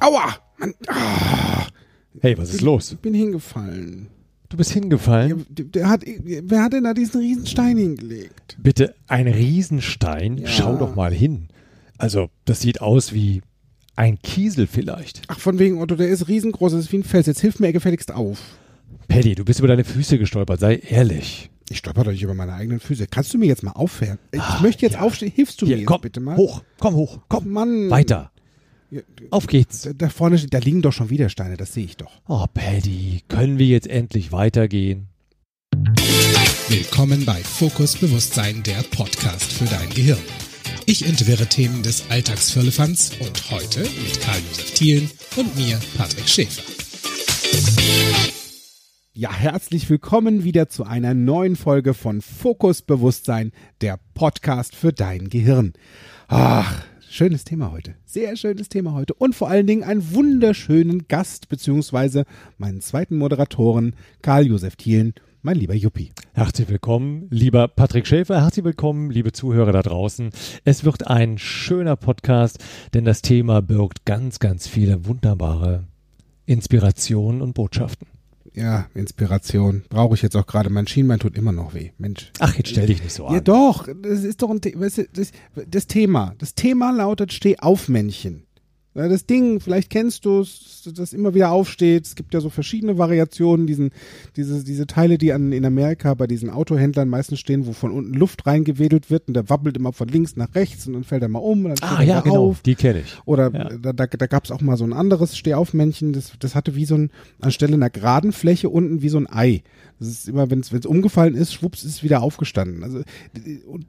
Aua! Mann. Ah. Hey, was ist los? Ich bin hingefallen. Du bist hingefallen? Der, der hat, wer hat denn da diesen Riesenstein hingelegt? Bitte, ein Riesenstein? Ja. Schau doch mal hin. Also, das sieht aus wie ein Kiesel vielleicht. Ach, von wegen Otto, der ist riesengroß, das ist wie ein Fels. Jetzt hilf mir gefälligst auf. Paddy, du bist über deine Füße gestolpert, sei ehrlich. Ich stolper doch nicht über meine eigenen Füße. Kannst du mir jetzt mal aufhören? Ich Ah, möchte jetzt ja. aufstehen. Hilfst du mir Hier, jetzt komm, bitte mal? hoch, komm hoch, Komm, komm, Mann. weiter. Ja, Auf geht's. Da, da vorne, da liegen doch schon wieder Steine, das sehe ich doch. Oh, Paddy, können wir jetzt endlich weitergehen? Willkommen bei Fokus Bewusstsein, der Podcast für dein Gehirn. Ich entwirre Themen des Alltagsfirlefanz und heute mit Karl-Josef Thielen und mir, Patrick Schäfer. Ja, herzlich willkommen wieder zu einer neuen Folge von Fokus Bewusstsein, der Podcast für dein Gehirn. Ach, schönes Thema heute. Sehr schönes Thema heute. Und vor allen Dingen einen wunderschönen Gast, beziehungsweise meinen zweiten Moderatoren, Karl-Josef Thielen, mein lieber Juppie. Herzlich willkommen, lieber Patrick Schäfer. Herzlich willkommen, liebe Zuhörer da draußen. Es wird ein schöner Podcast, denn das Thema birgt ganz, ganz viele wunderbare Inspirationen und Botschaften. Ja, Inspiration. Brauche ich jetzt auch gerade. Mein Schienbein tut immer noch weh. Mensch. Ach, jetzt stell dich nicht so Ja, an. doch. Das ist doch ein das, das Thema. Das Thema lautet Steh auf, Männchen. Ja, Das Ding, vielleicht kennst du es, das immer wieder aufsteht. Es gibt ja so verschiedene Variationen, diesen, diese, diese Teile, die an, in Amerika bei diesen Autohändlern meistens stehen, wo von unten Luft reingewedelt wird und der wabbelt immer von links nach rechts und dann fällt er mal um und dann steht Ah, ja, genau, auf. die kenne ich. Oder Ja. da, da, da gab es auch mal so ein anderes Stehaufmännchen, das, das hatte wie so ein, anstelle einer geraden Fläche unten wie so ein Ei. Das ist immer, wenn es umgefallen ist, schwupps, ist es wieder aufgestanden. Also und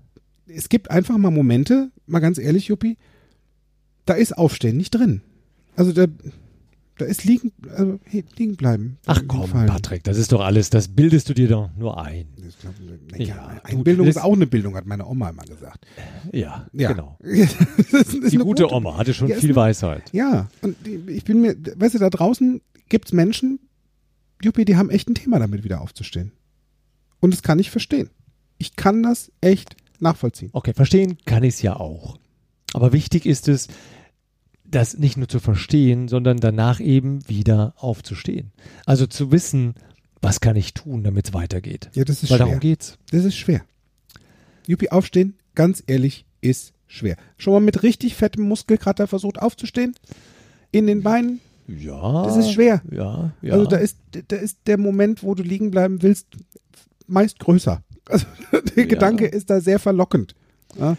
es gibt einfach mal Momente, mal ganz ehrlich, Juppie, da ist Aufstehen nicht drin. Also da, da ist liegen, also liegen bleiben. Ach komm, Hinfallen. Patrick, das ist doch alles, das bildest du dir doch nur ein. Glaub, na ja, Ja, du- Einbildung ist auch eine Bildung, hat meine Oma immer gesagt. Ja, Ja. genau. Die eine gute Oma hatte schon Ja, viel eine- Weisheit. Ja, und ich bin mir, weißt du, da draußen gibt's Menschen, Juppie, die haben echt ein Thema damit, wieder aufzustehen. Und das kann ich verstehen. Ich kann das echt nachvollziehen. Okay, verstehen kann ich es ja auch. Aber wichtig ist es, das nicht nur zu verstehen, sondern danach eben wieder aufzustehen. Also zu wissen, was kann ich tun, damit es weitergeht. Ja, das ist Weil schwer. darum geht's. Das ist schwer. Juppie, aufstehen, ganz ehrlich, ist schwer. Schon mal mit richtig fettem Muskelkater versucht aufzustehen? In den Beinen? Ja. Das ist schwer. Ja, ja. Also da ist, da ist der Moment, wo du liegen bleiben willst, meist größer. Also der Ja. Gedanke ist da sehr verlockend. Ja.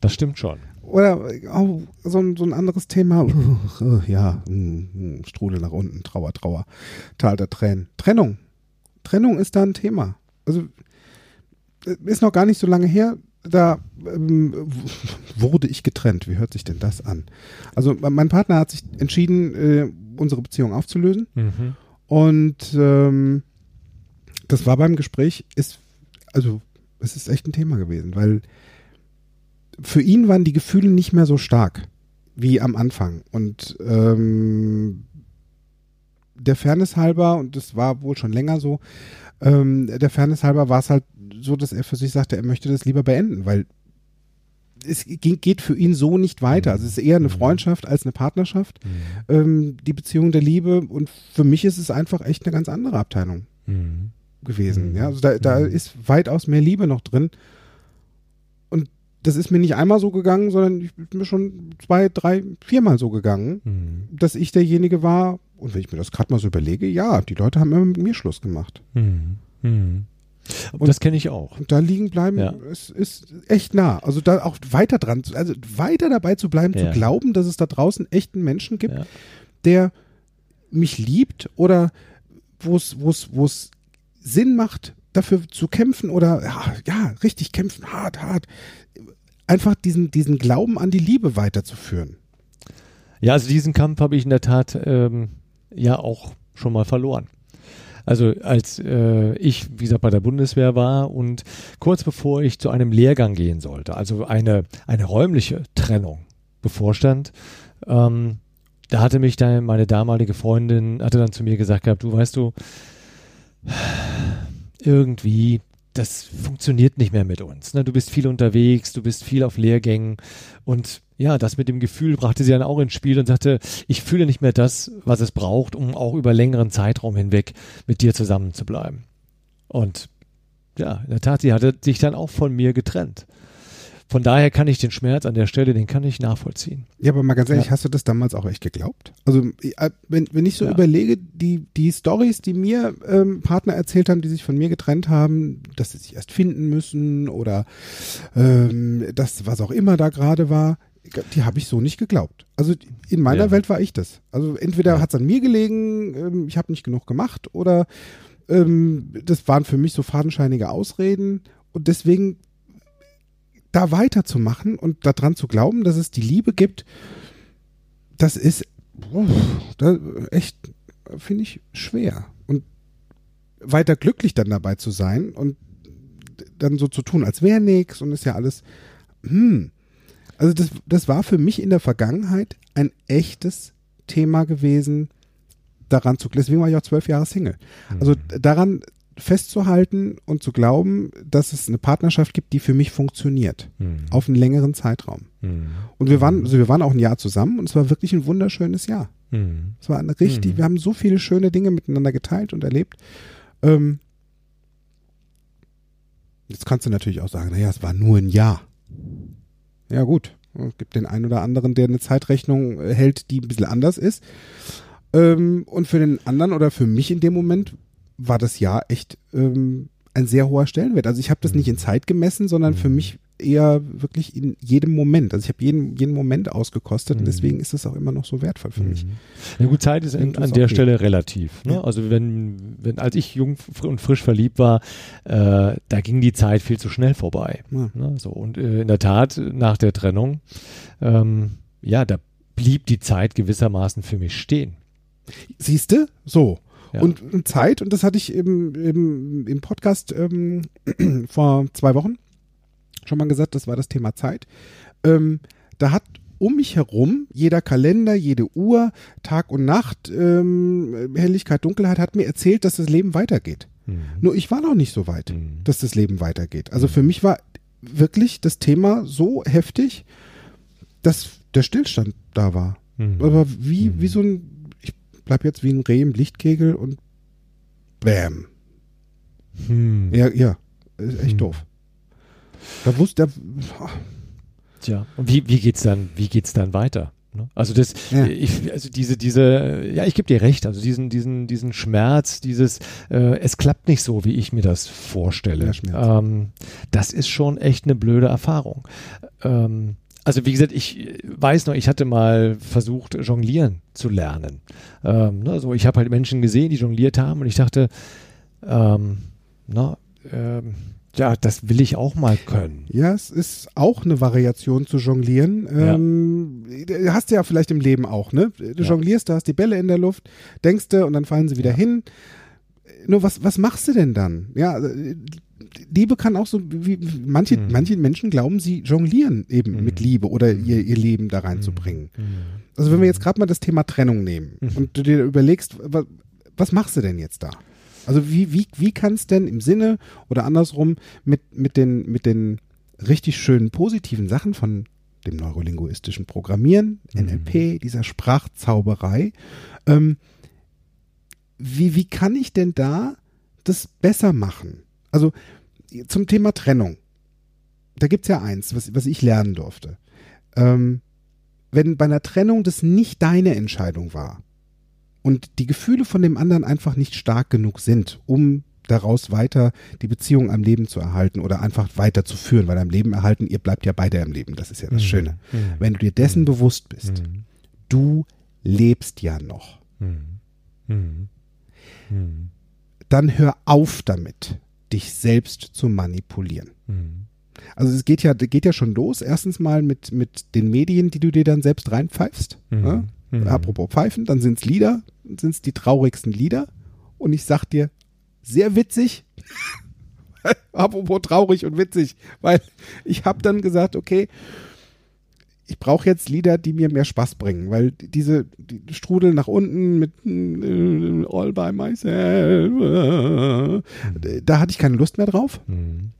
das stimmt schon. Oder oh, so, ein, so ein anderes Thema. Ja, hm, hm, Strudel nach unten, Trauer, Trauer, Tal der Tränen. Trennung. Trennung ist da ein Thema. Also äh, ist noch gar nicht so lange her. Da ähm, wurde ich getrennt. Wie hört sich denn das an? Also mein Partner hat sich entschieden, äh, unsere Beziehung aufzulösen. Mhm. Und ähm, das war beim Gespräch, ist, also es ist echt ein Thema gewesen, weil für ihn waren die Gefühle nicht mehr so stark wie am Anfang. Und ähm, der Fairness halber, und das war wohl schon länger so, ähm, der Fairness halber war es halt so, dass er für sich sagte, er möchte das lieber beenden, weil es geht für ihn so nicht weiter. Also es ist eher eine Freundschaft als eine Partnerschaft Mhm. ähm, die Beziehung der Liebe und für mich ist es einfach echt eine ganz andere Abteilung Mhm. gewesen. Mhm. Ja, also da, da Mhm. ist weitaus mehr Liebe noch drin das ist mir nicht einmal so gegangen, sondern ich bin mir schon zwei, drei, viermal so gegangen, Mhm. dass ich derjenige war und wenn ich mir das gerade mal so überlege, ja, die Leute haben immer mit mir Schluss gemacht. Mhm. Mhm. Und- das kenne ich auch. Und da liegen bleiben, Ja. es ist echt nah. Also da auch weiter dran, also weiter dabei zu bleiben, Ja. zu glauben, dass es da draußen echten Menschen gibt, Ja. der mich liebt oder wo es, wo es, wo es Sinn macht, dafür zu kämpfen oder ja, ja, richtig kämpfen, hart, hart. Einfach diesen, diesen Glauben an die Liebe weiterzuführen. Ja, also diesen Kampf habe ich in der Tat ähm, ja auch schon mal verloren. Also als äh, ich, wie gesagt, bei der Bundeswehr war und kurz bevor ich zu einem Lehrgang gehen sollte, also eine, eine räumliche Trennung bevorstand, ähm, da hatte mich dann meine damalige Freundin, hatte dann zu mir gesagt gehabt, du weißt du, irgendwie das funktioniert nicht mehr mit uns. Ne? Du bist viel unterwegs, du bist viel auf Lehrgängen und ja, das mit dem Gefühl brachte sie dann auch ins Spiel und sagte, ich fühle nicht mehr das, was es braucht, um auch über längeren Zeitraum hinweg mit dir zusammen zu bleiben. Und ja, in der Tat, sie hatte sich dann auch von mir getrennt. Von daher kann ich den Schmerz an der Stelle, den kann ich nachvollziehen. Ja, aber mal ganz ehrlich, ja. hast du das damals auch echt geglaubt? Also äh, wenn, wenn ich so ja. überlege, die, die Stories, die mir ähm, Partner erzählt haben, die sich von mir getrennt haben, dass sie sich erst finden müssen oder ähm, das, was auch immer da gerade war, die habe ich so nicht geglaubt. Also in meiner ja. Welt war ich das. Also entweder ja. hat es an mir gelegen, ähm, ich habe nicht genug gemacht oder ähm, das waren für mich so fadenscheinige Ausreden und deswegen da weiterzumachen und daran zu glauben, dass es die Liebe gibt, das ist oh, das echt, finde ich, schwer. Und weiter glücklich dann dabei zu sein und dann so zu tun, als wäre nichts und ist ja alles, hm. Also das, das war für mich in der Vergangenheit ein echtes Thema gewesen, daran zu, deswegen war ich auch zwölf Jahre Single. Also mhm. daran festzuhalten und zu glauben, dass es eine Partnerschaft gibt, die für mich funktioniert. Mhm. Auf einen längeren Zeitraum. Mhm. Und wir waren, also wir waren auch ein Jahr zusammen und es war wirklich ein wunderschönes Jahr. Mhm. Es war eine richtig, mhm. wir haben so viele schöne Dinge miteinander geteilt und erlebt. Ähm, jetzt kannst du natürlich auch sagen, naja, es war nur ein Jahr. Ja, gut. Es gibt den einen oder anderen, der eine Zeitrechnung hält, die ein bisschen anders ist. Ähm, und für den anderen oder für mich in dem Moment war das Jahr echt ähm, ein sehr hoher Stellenwert. Also ich habe das nicht in mhm. Zeit gemessen, sondern für mhm. mich eher wirklich in jedem Moment. Also ich habe jeden, jeden Moment ausgekostet und mhm. deswegen ist es auch immer noch so wertvoll für mich. Ja gut, Zeit ist in, an der okay. Stelle relativ. Ne? Ja. Also wenn, wenn, als ich jung und frisch verliebt war, äh, da ging die Zeit viel zu schnell vorbei. Ja. Ne? So, und äh, in der Tat, nach der Trennung, ähm, ja, da blieb die Zeit gewissermaßen für mich stehen. Siehste? So. Ja. Und, Zeit, und das hatte ich im, im, im Podcast ähm, vor zwei Wochen schon mal gesagt, das war das Thema Zeit. Ähm, da hat um mich herum jeder Kalender, jede Uhr, Tag und Nacht, ähm, Helligkeit, Dunkelheit hat mir erzählt, dass das Leben weitergeht. Mhm. Nur ich war noch nicht so weit, mhm. dass das Leben weitergeht. Also für mich war wirklich das Thema so heftig, dass der Stillstand da war. Mhm. Aber wie, wie so ein bleib jetzt wie ein Reh im Lichtkegel und bam. Hm. Ja, ja, ist echt hm. doof. Da wusste der. Tja, und wie, wie geht's dann, wie geht's dann weiter? Ne? Also das, ja. ich, also diese, diese, ja, ich gebe dir recht, also diesen, diesen, diesen Schmerz, dieses, äh, es klappt nicht so, wie ich mir das vorstelle. Ähm, das ist schon echt eine blöde Erfahrung. Ähm, also wie gesagt, ich weiß noch, ich hatte mal versucht, jonglieren zu lernen. Ähm, ne, also ich habe halt Menschen gesehen, die jongliert haben und ich dachte, ähm, na, ähm, ja, das will ich auch mal können. Ja, es ist auch eine Variation zu jonglieren. Ähm, ja. Hast du ja vielleicht im Leben auch, ne? Du ja. jonglierst, du hast die Bälle in der Luft, denkst du und dann fallen sie wieder ja. hin. Nur was, was machst du denn dann? Ja, Liebe kann auch so, wie manche, mhm. manche Menschen glauben, sie jonglieren eben mhm. mit Liebe oder mhm. ihr, ihr Leben da reinzubringen. Mhm. Also wenn wir jetzt gerade mal das Thema Trennung nehmen mhm. und du dir überlegst, was, was machst du denn jetzt da? Also wie, wie, wie kann es denn im Sinne oder andersrum mit, mit, den, mit den richtig schönen positiven Sachen von dem neurolinguistischen Programmieren, mhm. NLP, dieser Sprachzauberei, ähm, wie, wie kann ich denn da das besser machen? Also zum Thema Trennung. Da gibt es ja eins, was, was ich lernen durfte. Ähm, wenn bei einer Trennung das nicht deine Entscheidung war und die Gefühle von dem anderen einfach nicht stark genug sind, um daraus weiter die Beziehung am Leben zu erhalten oder einfach weiterzuführen, weil am Leben erhalten, ihr bleibt ja beide am Leben, das ist ja das mhm. Schöne. Mhm. Wenn du dir dessen mhm. bewusst bist, mhm. du lebst ja noch, mhm. Mhm. dann hör auf damit, dich selbst zu manipulieren. Mhm. Also es geht ja, geht ja schon los. Erstens mal mit, mit den Medien, die du dir dann selbst reinpfeifst. Mhm. Ja? Mhm. Apropos Pfeifen, dann sind es Lieder, sind es die traurigsten Lieder. Und ich sag dir, sehr witzig. Apropos traurig und witzig, weil ich habe dann gesagt, okay, ich brauche jetzt Lieder, die mir mehr Spaß bringen, weil diese die Strudel nach unten mit äh, All by Myself, äh, da hatte ich keine Lust mehr drauf. Mhm.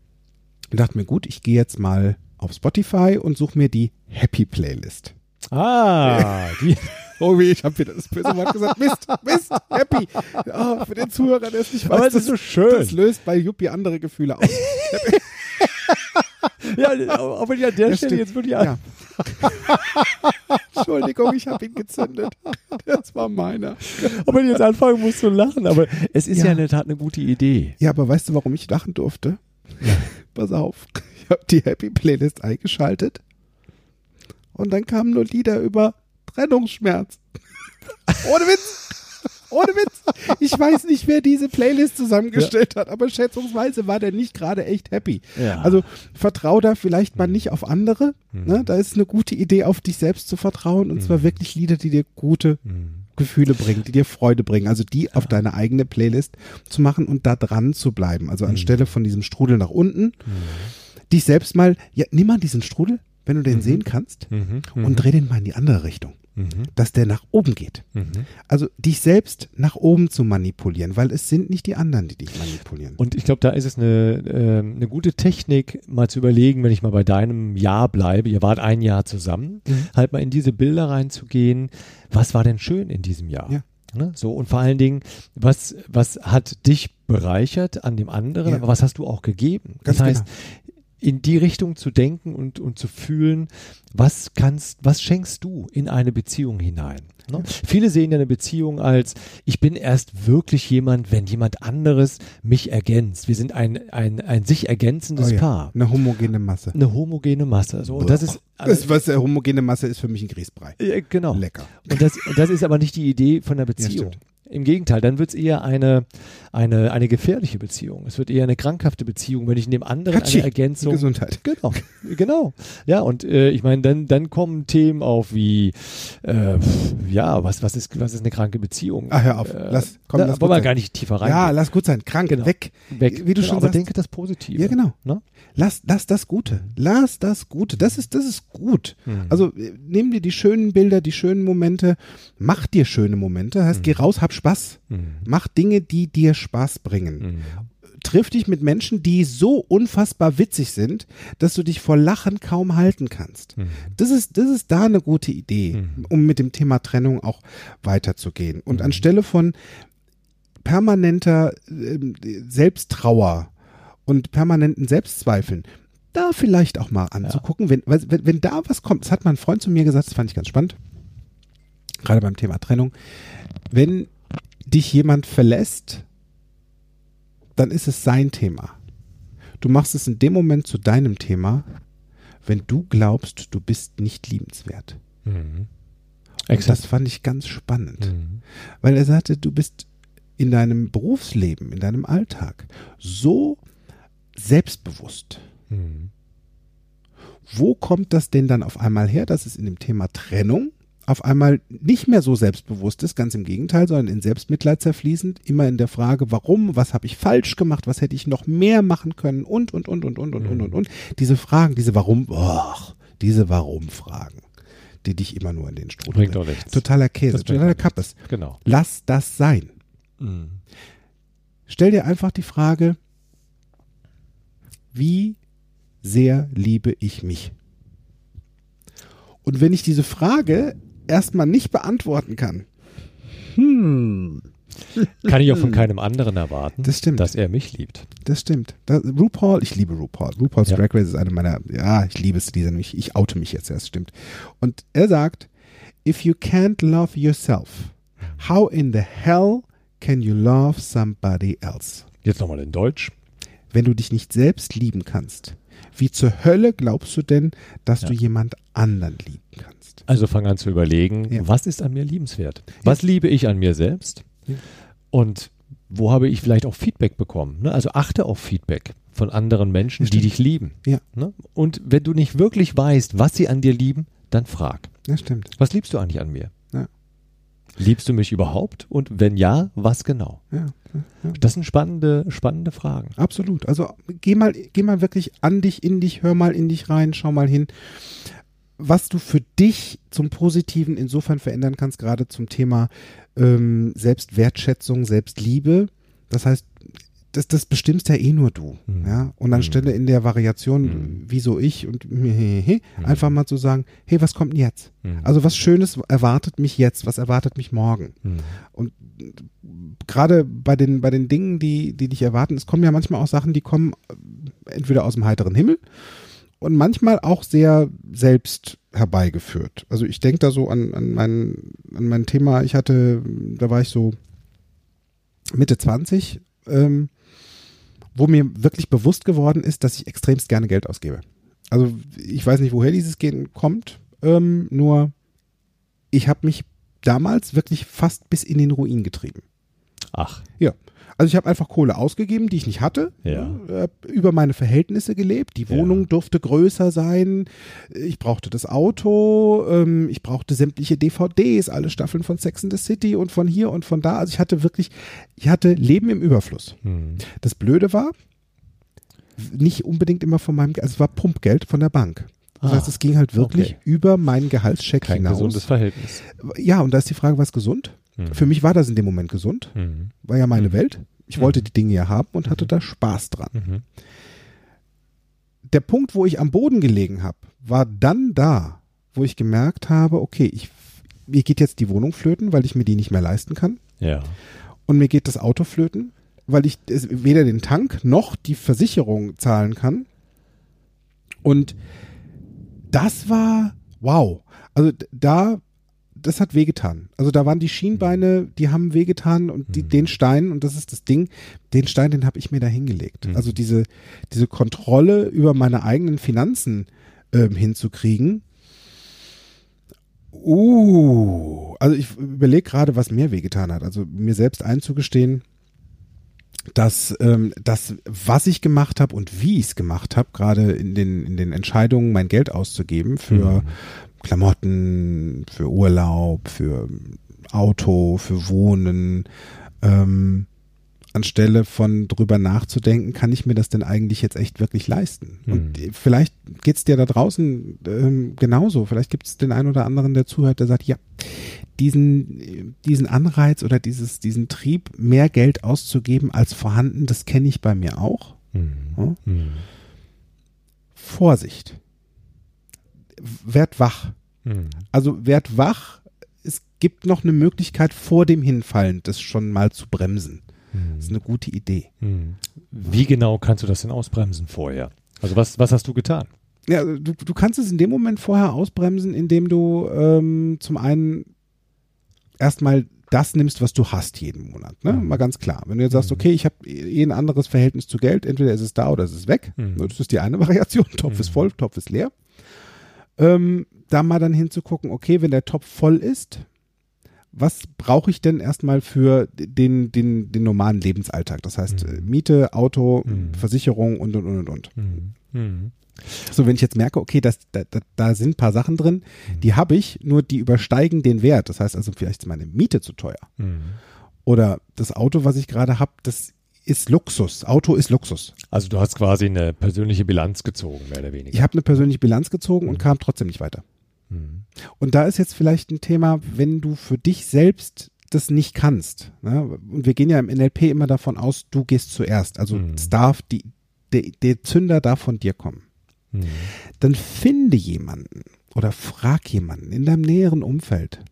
Und dachte mir, gut, ich gehe jetzt mal auf Spotify und suche mir die Happy Playlist. Ah, die, Oh weh, ich habe wieder das böse Wort gesagt. Mist, Mist, Happy. Oh, für den Zuhörer, der es nicht weiß, aber das, ist so schön. das löst bei Yuppie andere Gefühle aus. ja, aber an der Ja, Stelle stimmt. jetzt wirklich an. Ja. Entschuldigung, ich habe ihn gezündet. Das war meiner. Aber jetzt anfangen musst du lachen, aber es ist ja. Ja. in der Tat eine gute Idee. Ja, aber weißt du, warum ich lachen durfte? Pass auf. Ich habe die Happy Playlist eingeschaltet und dann kamen nur Lieder über Trennungsschmerz. Ohne Witz. Ohne Witz. Ich weiß nicht, wer diese Playlist zusammengestellt hat, aber schätzungsweise war der nicht gerade echt happy. Ja. Also vertrau da vielleicht mal nicht auf andere. Ne? Da ist eine gute Idee, auf dich selbst zu vertrauen und zwar wirklich Lieder, die dir gute Gefühle bringen, die dir Freude bringen. Also die auf deine eigene Playlist zu machen und da dran zu bleiben. Also anstelle von diesem Strudel nach unten, dich selbst mal, ja, nimm mal diesen Strudel, wenn du den sehen kannst, Mhm. und dreh den mal in die andere Richtung, Mhm. dass der nach oben geht. Mhm. Also dich selbst nach oben zu manipulieren, weil es sind nicht die anderen, die dich manipulieren. Und ich glaube, da ist es eine, ähm, eine gute Technik, mal zu überlegen, wenn ich mal bei deinem Jahr bleibe, ihr wart ein Jahr zusammen, Mhm. halt mal in diese Bilder reinzugehen, was war denn schön in diesem Jahr? Ja. Ne? So, und vor allen Dingen, was, was hat dich bereichert an dem anderen, Ja. aber was hast du auch gegeben? Ganz das heißt, genau. In die Richtung zu denken und, und zu fühlen, was kannst, was schenkst du in eine Beziehung hinein? Ne? Viele sehen ja eine Beziehung als, ich bin erst wirklich jemand, wenn jemand anderes mich ergänzt. Wir sind ein, ein, ein sich ergänzendes Oh ja, Paar. Eine homogene Masse. Eine homogene Masse. So, und das ist, Das, was eine homogene Masse ist für mich ein Grießbrei. äh, genau. Lecker. Und das, und das ist aber nicht die Idee von der Beziehung. Im Gegenteil, dann wird es eher eine, eine, eine gefährliche Beziehung. Es wird eher eine krankhafte Beziehung, wenn ich in dem anderen Hatschi. eine Ergänzung. Gesundheit. Genau, genau. Ja, und äh, ich meine, dann, dann kommen Themen auf wie, äh, ja, was, was, ist, was ist eine kranke Beziehung? Ah, hör auf. Äh, Lass, komm, da lass wollen wir gar nicht tiefer rein. Ja, lass gut sein. Krank, Genau. weg. weg. Wie du genau, schon aber sagst. denke das Positive. Ja, genau. Ne? Lass, lass das Gute. Lass das Gute. Das ist, das ist gut. Mhm. Also äh, nimm dir die schönen Bilder, die schönen Momente, mach dir schöne Momente. Heißt, geh raus, hab Spaß. Mhm. Mach Dinge, die dir Spaß bringen. Mhm. Triff dich mit Menschen, die so unfassbar witzig sind, dass du dich vor Lachen kaum halten kannst. Mhm. Das ist, das ist da eine gute Idee, um mit dem Thema Trennung auch weiterzugehen. Und anstelle von permanenter ähm, Selbsttrauer und permanenten Selbstzweifeln, da vielleicht auch mal anzugucken, wenn, wenn, wenn da was kommt. Das hat mein Freund zu mir gesagt, das fand ich ganz spannend. Gerade beim Thema Trennung. Wenn dich jemand verlässt, dann ist es sein Thema. Du machst es in dem Moment zu deinem Thema, wenn du glaubst, du bist nicht liebenswert. Mhm. Das fand ich ganz spannend, Mhm. weil er sagte, du bist in deinem Berufsleben, in deinem Alltag so selbstbewusst. Mhm. Wo kommt das denn dann auf einmal her, dass es in dem Thema Trennung auf einmal nicht mehr so selbstbewusst ist, ganz im Gegenteil, sondern in Selbstmitleid zerfließend, immer in der Frage, warum, was habe ich falsch gemacht, was hätte ich noch mehr machen können und, und, und, und, und, und, und, und, und. Diese Fragen, diese Warum, och, diese Warum-Fragen, die dich immer nur in den Strudel Bringt. Totaler Käse, Das totaler nichts. Kappes. Genau. Lass das sein. Mhm. Stell dir einfach die Frage, wie sehr liebe ich mich? Und wenn ich diese Frage erstmal nicht beantworten kann, hm, Kann ich auch von keinem anderen erwarten, Das stimmt. dass er mich liebt. das stimmt. Da, RuPaul, ich liebe RuPaul. RuPaul's Ja. Drag Race ist eine meiner, ja, ich liebe es, diese, ich, ich oute mich jetzt erst, stimmt. Und er sagt, if you can't love yourself, how in the hell can you love somebody else? Jetzt nochmal in Deutsch. wenn du dich nicht selbst lieben kannst, wie zur Hölle glaubst du denn, dass du jemand anderen lieben kannst? Also fang an zu überlegen, Ja. was ist an mir liebenswert? Was liebe ich an mir selbst? Und wo habe ich vielleicht auch Feedback bekommen? Ne? Also achte auf Feedback von anderen Menschen, Ja, die dich lieben. Ja. Ne? Und wenn du nicht wirklich weißt, was sie an dir lieben, dann frag. Ja, stimmt. Was liebst du eigentlich an mir? Ja. Liebst du mich überhaupt? Und wenn ja, was genau? Ja, Das sind spannende, spannende Fragen. absolut. Also geh mal, geh mal wirklich an dich, in dich, hör mal in dich rein, schau mal hin. Was du für dich zum Positiven insofern verändern kannst, gerade zum Thema ähm, Selbstwertschätzung, Selbstliebe. Das heißt, das, das bestimmst ja eh nur du. Mhm. Ja? Und anstelle in der Variation, Mhm. wieso ich und einfach mal zu sagen, hey, was kommt denn jetzt? Mhm. Also was Schönes erwartet mich jetzt, was erwartet mich morgen? Mhm. Und gerade bei den, bei den Dingen, die, die dich erwarten, es kommen ja manchmal auch Sachen, die kommen äh, entweder aus dem heiteren Himmel und manchmal auch sehr selbst herbeigeführt. Also ich denke da so an, an, mein, an mein Thema, ich hatte, da war ich so Mitte 20, ähm, wo mir wirklich bewusst geworden ist, dass ich extremst gerne Geld ausgebe. Also ich weiß nicht, woher dieses Gehen kommt, ähm, nur ich habe mich damals wirklich fast bis in den Ruin getrieben. Ach, Also ich habe einfach Kohle ausgegeben, die ich nicht hatte, Ja. über meine Verhältnisse gelebt. Die Ja. Wohnung durfte größer sein. Ich brauchte das Auto, ähm, ich brauchte sämtliche DVDs, alle Staffeln von Sex and the City und von hier und von da. Also ich hatte wirklich, ich hatte Leben im Überfluss. Mhm. Das Blöde war, nicht unbedingt immer von meinem, also es war Pumpgeld von der Bank. Das Ah, heißt, es ging halt wirklich okay. über meinen Gehaltscheck kein hinaus. gesundes Verhältnis. Ja, und da ist die Frage, was gesund? Mhm. Für mich war das in dem Moment gesund, Mhm. war ja meine Mhm. Welt. Ich Mhm. wollte die Dinge ja haben und hatte da Spaß dran. Mhm. Der Punkt, wo ich am Boden gelegen habe, war dann da, wo ich gemerkt habe, okay, ich, mir geht jetzt die Wohnung flöten, weil ich mir die nicht mehr leisten kann. Ja. Und mir geht das Auto flöten, weil ich weder den Tank noch die Versicherung zahlen kann. Und das war wow. Also da, das hat wehgetan. Also da waren die Schienbeine, die haben wehgetan und die, Mhm. den Stein, und das ist das Ding, den Stein, den habe ich mir da hingelegt. Mhm. Also diese, diese Kontrolle über meine eigenen Finanzen ähm, hinzukriegen. Uh, also ich überlege gerade, was mir wehgetan hat. Also mir selbst einzugestehen, dass ähm, das, was ich gemacht habe und wie ich es gemacht habe, gerade in den, in den Entscheidungen, mein Geld auszugeben für Mhm. Klamotten, für Urlaub, für Auto, für Wohnen, ähm, anstelle von drüber nachzudenken, kann ich mir das denn eigentlich jetzt echt wirklich leisten? Und Mhm. vielleicht geht's dir da draußen ähm, genauso. Vielleicht gibt es den einen oder anderen, der zuhört, der sagt, ja, diesen, diesen Anreiz oder dieses, diesen Trieb, mehr Geld auszugeben als vorhanden, das kenne ich bei mir auch. Mhm. Hm? Mhm. Vorsicht. Werd wach. Mhm. Also werd wach. Es gibt noch eine Möglichkeit, vor dem Hinfallen das schon mal zu bremsen. Das ist eine gute Idee. Mhm. Wie genau kannst du das denn ausbremsen vorher? Also was, was hast du getan? Ja, du, du kannst es in dem Moment vorher ausbremsen, indem du ähm, zum einen erstmal das nimmst, was du hast jeden Monat. Ne? Mhm. Mal ganz klar. Wenn du jetzt sagst, Mhm. okay, ich habe eh ein anderes Verhältnis zu Geld, entweder ist es da oder ist es ist weg. Mhm. Das ist die eine Variation. Topf Mhm. ist voll, Topf ist leer. Ähm, da mal dann hinzugucken, okay, wenn der Topf voll ist, was brauche ich denn erstmal für den, den, den normalen Lebensalltag? Das heißt, Mhm. Miete, Auto, Mhm. Versicherung und, und, und, und, und. Mhm. Mhm. So, wenn ich jetzt merke, okay, das, da, da, da sind ein paar Sachen drin, Mhm. die habe ich, nur die übersteigen den Wert. Das heißt also, vielleicht ist meine Miete zu teuer. Mhm. Oder das Auto, was ich gerade habe, das ist Luxus. Auto ist Luxus. Also du hast quasi eine persönliche Bilanz gezogen, mehr oder weniger. Ich habe eine persönliche Bilanz gezogen und Mhm. kam trotzdem nicht weiter. Mhm. Und da ist jetzt vielleicht ein Thema, wenn du für dich selbst das nicht kannst. Ne? Und wir gehen ja im NLP immer davon aus, du gehst zuerst. Also Mhm. es darf die, der, der Zünder darf von dir kommen. Mhm. dann finde jemanden oder frag jemanden in deinem näheren Umfeld,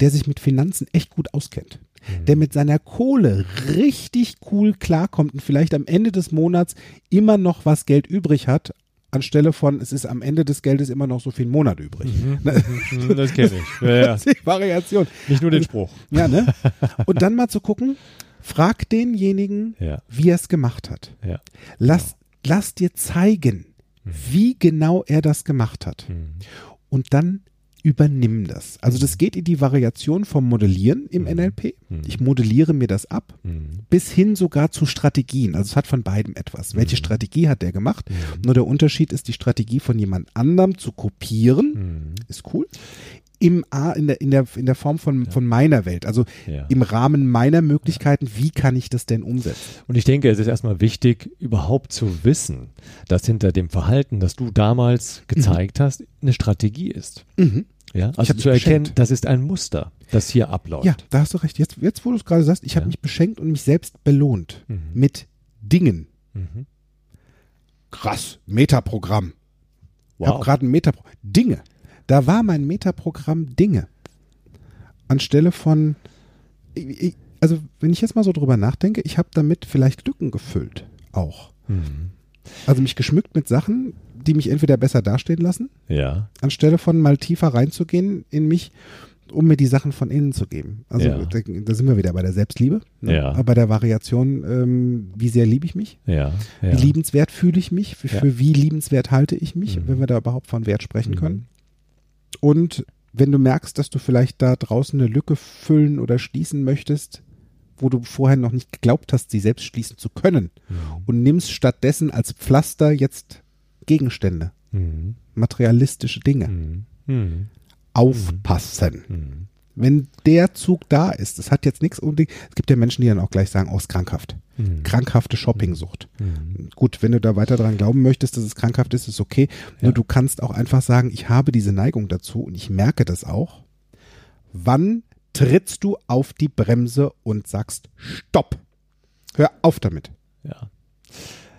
der sich mit Finanzen echt gut auskennt, Mhm. der mit seiner Kohle richtig cool klarkommt und vielleicht am Ende des Monats immer noch was Geld übrig hat, anstelle von es ist am Ende des Geldes immer noch so viel Monat übrig. Mhm. Mhm. Das kenne ich. Ja, ja. Die Variation. Nicht nur den Spruch. Ja, ne? Und dann mal zu gucken, frag denjenigen, Ja, wie er es gemacht hat. ja. Lass, lass dir zeigen, wie genau er das gemacht hat. Mhm. und dann übernimm das. Also das geht in die Variation vom Modellieren im Mhm. NLP. Mhm. Ich modelliere mir das ab, Mhm. bis hin sogar zu Strategien. Also es hat von beidem etwas. Welche Mhm. Strategie hat der gemacht? Mhm. Nur der Unterschied ist, die Strategie von jemand anderem zu kopieren, Mhm. ist cool. Im A, in der, in der, in der Form von, Ja. von meiner Welt. Also Ja. im Rahmen meiner Möglichkeiten, wie kann ich das denn umsetzen? Und ich denke, es ist erstmal wichtig, überhaupt zu wissen, dass hinter dem Verhalten, das du damals gezeigt hast, eine Strategie ist. Mhm. Ja? Also zu erkennen, beschenkt. das ist ein Muster, das hier abläuft. Ja, da hast du recht. Jetzt, jetzt wo du es gerade sagst, ich habe Ja. mich beschenkt und mich selbst belohnt Mhm. mit Dingen. Mhm. Krass, Metaprogramm. Ich habe Wow. gerade ein Metaprogramm. Dinge. Da war mein Metaprogramm Dinge. Anstelle von, also wenn ich jetzt mal so drüber nachdenke, ich habe damit vielleicht Lücken gefüllt. Auch. Mhm. Also mich geschmückt mit Sachen, die mich entweder besser dastehen lassen, Ja. anstelle von mal tiefer reinzugehen in mich, um mir die Sachen von innen zu geben. Also Ja. da, da sind wir wieder bei der Selbstliebe, ne? Ja. aber bei der Variation, ähm, wie sehr liebe ich mich, Ja. wie liebenswert fühle ich mich, für, für wie liebenswert halte ich mich, Mhm. wenn wir da überhaupt von Wert sprechen Mhm. können. Und wenn du merkst, dass du vielleicht da draußen eine Lücke füllen oder schließen möchtest, wo du vorher noch nicht geglaubt hast, sie selbst schließen zu können, Mhm. und nimmst stattdessen als Pflaster jetzt Gegenstände, Mhm. materialistische Dinge. Mhm. Mhm. Aufpassen. Wenn der Zug da ist, das hat jetzt nichts unbedingt, es gibt ja Menschen, die dann auch gleich sagen, oh, ist krankhaft. Mhm. Krankhafte Shoppingsucht. Mhm. Gut, wenn du da weiter dran glauben möchtest, dass es krankhaft ist, ist okay. Nur Ja. du kannst auch einfach sagen, ich habe diese Neigung dazu und ich merke das auch. Wann trittst du auf die Bremse und sagst, stopp? Hör auf damit. Ja.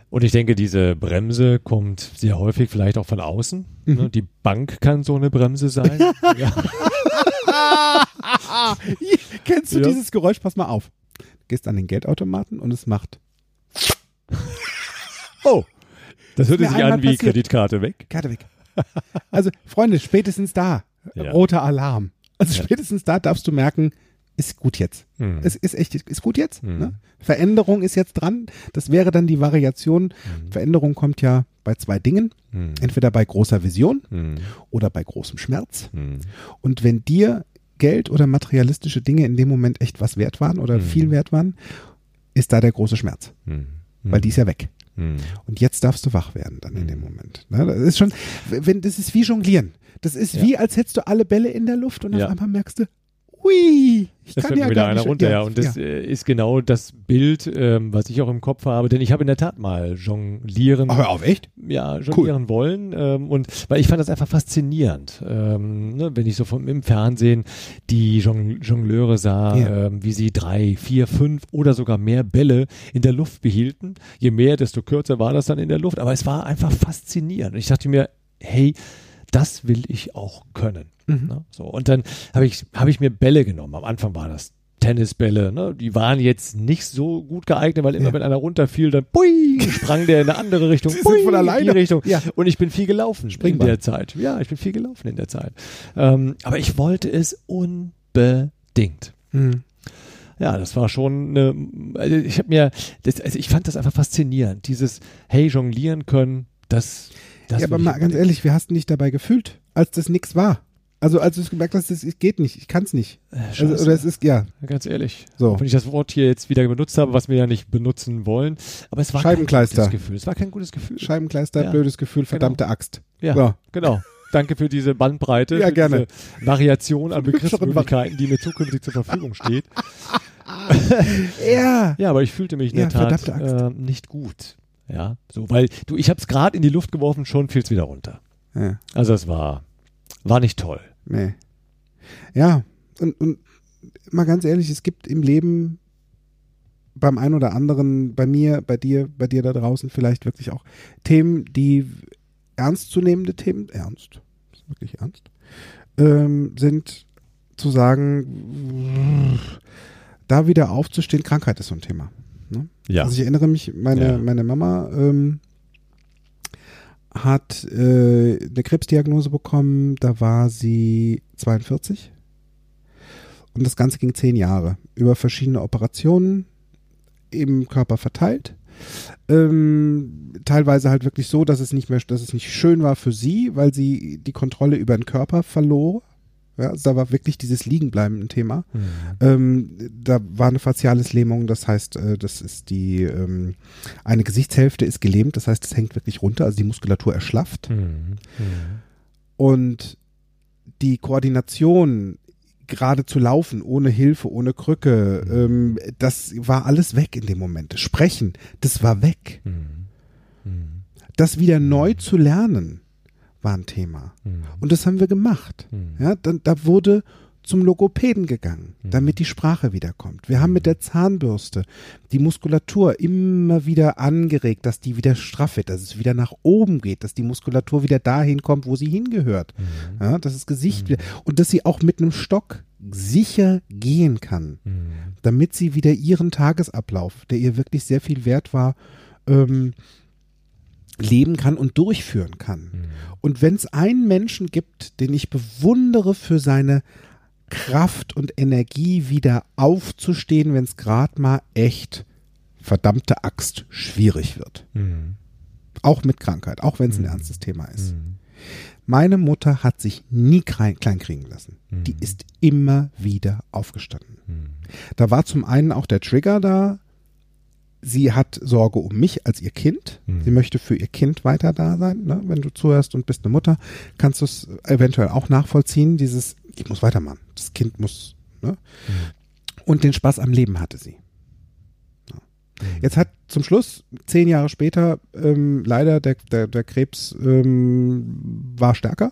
Und ich denke, diese Bremse kommt sehr häufig vielleicht auch von außen. Mhm. Ne? Die Bank kann so eine Bremse sein. ja. Kennst du Ja. dieses Geräusch? Pass mal auf. Du gehst an den Geldautomaten und es macht Oh, das hörte mir sich an wie passiert. Kreditkarte weg. Karte weg. Also, Freunde, spätestens da. Ja. Roter Alarm. Also Ja. spätestens da darfst du merken, ist gut jetzt. Mhm. Es ist echt, ist gut jetzt. Mhm. Ne? Veränderung ist jetzt dran. Das wäre dann die Variation. Mhm. Veränderung kommt ja bei zwei Dingen. Mhm. Entweder bei großer Vision Mhm. oder bei großem Schmerz. Mhm. Und wenn dir Geld oder materialistische Dinge in dem Moment echt was wert waren oder Mhm. viel wert waren, ist da der große Schmerz. Mhm. Weil die ist ja weg. Mhm. Und jetzt darfst du wach werden dann in Mhm. dem Moment. Ne? Das ist schon, wenn, das ist wie jonglieren. Das ist Ja. wie, als hättest du alle Bälle in der Luft und Ja. auf einmal merkst du, hui, ich Das kann fällt ja mir wieder einer runter, ja. Und das ja. äh, ist genau das Bild, ähm, was ich auch im Kopf habe. Denn ich habe in der Tat mal jonglieren hör auf, echt? ja, jonglieren wollen. Ähm, und weil ich fand das einfach faszinierend, ähm, ne, wenn ich so vom, im Fernsehen die Jong Jongleure sah, Ja. ähm, wie sie drei, vier, fünf oder sogar mehr Bälle in der Luft behielten. Je mehr, desto kürzer war das dann in der Luft. Aber es war einfach faszinierend. Und ich dachte mir, hey, das will ich auch können. Mhm. Ne? So, und dann habe ich, habe ich mir Bälle genommen. Am Anfang waren das Tennisbälle, ne? die waren jetzt nicht so gut geeignet, weil immer Ja. wenn einer runterfiel, dann pui, sprang der in eine andere Richtung, pui, von in die alleine. Richtung. Ja. Und ich bin viel gelaufen Springball. in der Zeit. Ja, ich bin viel gelaufen in der Zeit. Ähm, aber ich wollte es unbedingt. Mhm. Ja, das war schon eine, also ich habe mir, das, also ich fand das einfach faszinierend. Dieses, hey, jonglieren können, das, das ja, aber mal ganz ehrlich, wie hast dich dabei gefühlt, als das nix war? Also als du es gemerkt hast, das es geht nicht, ich kann es nicht. Äh, Also, scheiße. oder es ist, ja, Ganz ehrlich. So. Auch wenn ich das Wort hier jetzt wieder benutzt habe, was wir ja nicht benutzen wollen. Aber es war kein gutes Gefühl. Es war kein gutes Gefühl. Scheibenkleister, Ja. blödes Gefühl, verdammte Axt. Ja, So. genau. Danke für diese Bandbreite, Ja, gerne. diese Variation an Begriffsmöglichkeiten, die mir zukünftig zur Verfügung steht. Ja. Ja, aber ich fühlte mich in Ja, der Tat verdammte äh, nicht gut. Ja, so, weil du, ich habe es gerade in die Luft geworfen, schon fiel es wieder runter. ja. Also es war, war nicht toll. Nee. Ja, und, und mal ganz ehrlich, es gibt im Leben beim einen oder anderen, bei mir, bei dir, bei dir da draußen vielleicht wirklich auch Themen, die ernstzunehmende Themen, ernst, ist wirklich ernst, ähm, sind zu sagen, da wieder aufzustehen, Krankheit ist so ein Thema. Ne? Ja. Also ich erinnere mich, meine, Ja. meine Mama ähm, hat äh, eine Krebsdiagnose bekommen, da war sie 42. Und das Ganze ging zehn Jahre. Über verschiedene Operationen im Körper verteilt. Ähm, teilweise halt wirklich so, dass es nicht mehr, dass es nicht schön war für sie, weil sie die Kontrolle über den Körper verlor. Ja, also da war wirklich dieses Liegenbleiben ein Thema. Mhm. Ähm, da war eine faciales Lähmung, das heißt, äh, das ist die, ähm, eine Gesichtshälfte ist gelähmt, das heißt, es hängt wirklich runter, also die Muskulatur erschlafft. Mhm. Mhm. Und die Koordination gerade zu laufen, ohne Hilfe, ohne Krücke, ähm, das war alles weg in dem Moment. Sprechen, das war weg. Mhm. Das wieder neu zu lernen, war ein Thema. Mhm. Und das haben wir gemacht. Mhm. Ja, dann, da wurde zum Logopäden gegangen, damit die Sprache wiederkommt. Wir haben mit der Zahnbürste die Muskulatur immer wieder angeregt, dass die wieder straff wird, dass es wieder nach oben geht, dass die Muskulatur wieder dahin kommt, wo sie hingehört. Ja, dass das Gesicht wieder, und dass sie auch mit einem Stock sicher gehen kann, Mhm. damit sie wieder ihren Tagesablauf, der ihr wirklich sehr viel wert war, ähm, leben kann und durchführen kann. Mhm. Und wenn es einen Menschen gibt, den ich bewundere für seine Kraft und Energie, wieder aufzustehen, wenn es gerade mal echt verdammte Axt schwierig wird. Mhm. Auch mit Krankheit, auch wenn es ein Mhm. ernstes Thema ist. Mhm. Meine Mutter hat sich nie klein, klein kriegen lassen. Mhm. Die ist immer wieder aufgestanden. Mhm. Da war zum einen auch der Trigger da. Sie hat Sorge um mich als ihr Kind. Mhm. Sie möchte für ihr Kind weiter da sein. Ne? Wenn du zuhörst und bist eine Mutter, kannst du es eventuell auch nachvollziehen. Dieses, ich muss weitermachen. Das Kind muss. Ne? Und den Spaß am Leben hatte sie. Ja. Jetzt hat zum Schluss, zehn Jahre später, ähm, leider der, der, der Krebs ähm, war stärker.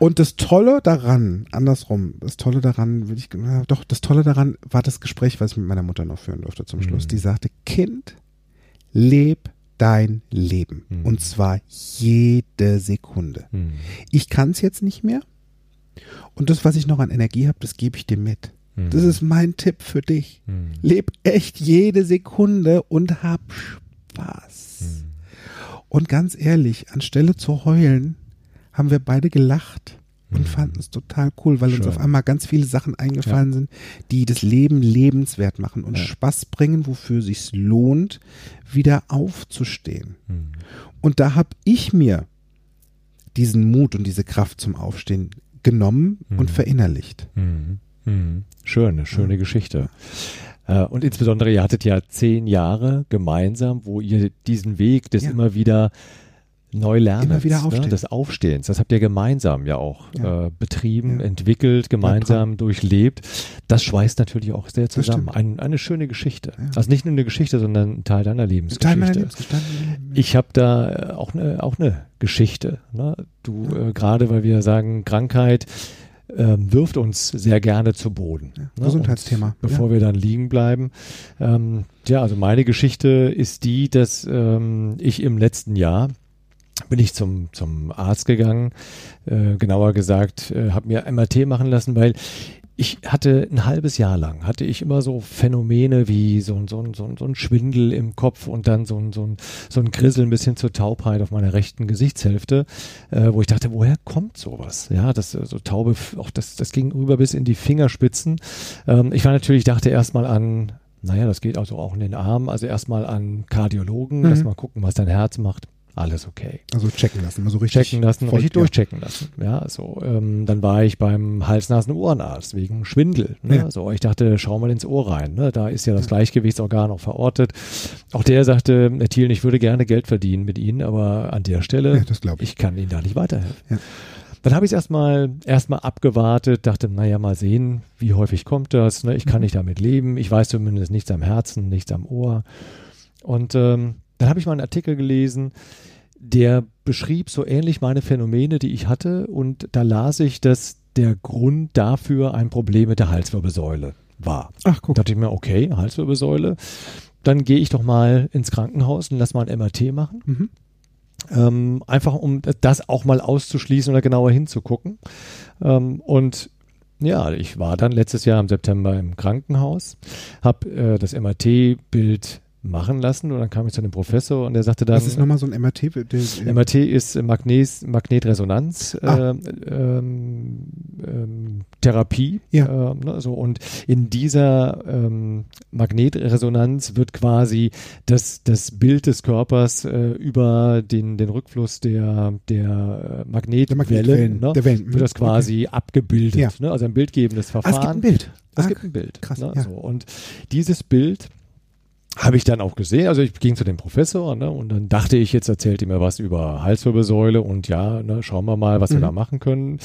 Und das Tolle daran, andersrum, das Tolle daran, will ich, ja, doch, das Tolle daran war das Gespräch, was ich mit meiner Mutter noch führen durfte zum Schluss. Mhm. Die sagte, Kind, leb dein Leben. Mhm. Und zwar jede Sekunde. Mhm. Ich kann es jetzt nicht mehr. Und das, was ich noch an Energie habe, das gebe ich dir mit. Mhm. Das ist mein Tipp für dich. Mhm. Leb echt jede Sekunde und hab Spaß. Mhm. Und ganz ehrlich, anstelle zu heulen, haben wir beide gelacht und Mhm. fanden es total cool, weil uns Schön. auf einmal ganz viele Sachen eingefallen sind, die das Leben lebenswert machen und Ja. Spaß bringen, wofür sich's lohnt, wieder aufzustehen. Mhm. Und da habe ich mir diesen Mut und diese Kraft zum Aufstehen genommen und Mhm. verinnerlicht. Mhm. Mhm. Schöne, schöne Geschichte. Äh, Und insbesondere, ihr hattet ja zehn Jahre gemeinsam, wo ihr diesen Weg des Ja. immer wieder neu lernens, Immer wieder ne, aufstehen. des Aufstehens, das habt ihr gemeinsam ja auch Ja. äh, betrieben, Ja. entwickelt, gemeinsam durchlebt. Das schweißt natürlich auch sehr zusammen. Ein, eine schöne Geschichte. Ja. Also nicht nur eine Geschichte, sondern ein Teil deiner Lebensgeschichte. Teil meiner Lebensgeschichte. Ich habe da äh, auch eine auch eine Geschichte. Ne? Du äh, gerade, weil wir sagen, Krankheit ähm, wirft uns sehr gerne zu Boden. Ja, ne? Gesundheitsthema, Und Bevor wir dann liegen bleiben. Ähm, ja, also meine Geschichte ist die, dass ähm, ich im letzten Jahr bin ich zum, zum Arzt gegangen, äh, genauer gesagt, äh, habe mir MRT machen lassen, weil ich hatte ein halbes Jahr lang, hatte ich immer so Phänomene wie so, ein- so, ein- so, ein- so ein Schwindel im Kopf und dann so ein, so ein, so ein Grisseln bis hin zur Taubheit auf meiner rechten Gesichtshälfte, äh, wo ich dachte, woher kommt sowas? Ja, das äh, so taube, auch das, das ging rüber bis in die Fingerspitzen. Ähm, ich war natürlich, dachte erstmal an, naja, das geht also auch in den Arm, also erstmal an Kardiologen, Mhm. lass mal gucken, was dein Herz macht. Alles okay Also checken lassen, mal so richtig. checken lassen, voll- richtig ja. durchchecken lassen. Ja, so, ähm, dann war ich beim Hals-Nasen-Ohrenarzt wegen Schwindel. Ne? Ja. So, ich dachte, schau mal ins Ohr rein. Ne? Da ist ja das Gleichgewichtsorgan auch verortet. Auch der sagte, Herr Thielen, ich würde gerne Geld verdienen mit Ihnen, aber an der Stelle, Ja, das ich. ich kann Ihnen da nicht weiterhelfen. Ja. Dann habe ich es erstmal erstmal abgewartet, dachte, naja, mal sehen, wie häufig kommt das. Ne? Ich kann Mhm. nicht damit leben. Ich weiß zumindest nichts am Herzen, nichts am Ohr. Und ähm, dann habe ich mal einen Artikel gelesen, der beschrieb so ähnlich meine Phänomene, die ich hatte. Und da las ich, dass der Grund dafür ein Problem mit der Halswirbelsäule war. Ach, guck. Da dachte ich mir, okay, Halswirbelsäule. Dann gehe ich doch mal ins Krankenhaus und lass mal ein MRT machen. Mhm. Ähm, einfach um das auch mal auszuschließen oder genauer hinzugucken. Ähm, und ja, ich war dann letztes Jahr im September im Krankenhaus, habe äh, das MRT-Bild machen lassen und dann kam ich zu dem Professor und der sagte dann, Das ist nochmal so ein MRT. MRT ist Magnes, Magnetresonanz Ah. ähm, ähm, ähm, Therapie. Ja. Ähm, ne, so, und in dieser ähm, Magnetresonanz wird quasi das, das Bild des Körpers äh, über den, den Rückfluss der, der Der Magnetwellen, Magnetwellen, ne, der Wellen. wird das Mhm, quasi abgebildet. Ja. Ne, also ein bildgebendes Ah, Verfahren. es gibt ein Bild. Es Ah, gibt ein Bild. krass, Ne? ja. so. Und dieses Bild habe ich dann auch gesehen. Also ich ging zu dem Professor ne, und dann dachte ich, jetzt erzählt er mir was über Halswirbelsäule und ja, ne, schauen wir mal, was wir Mhm. da machen können.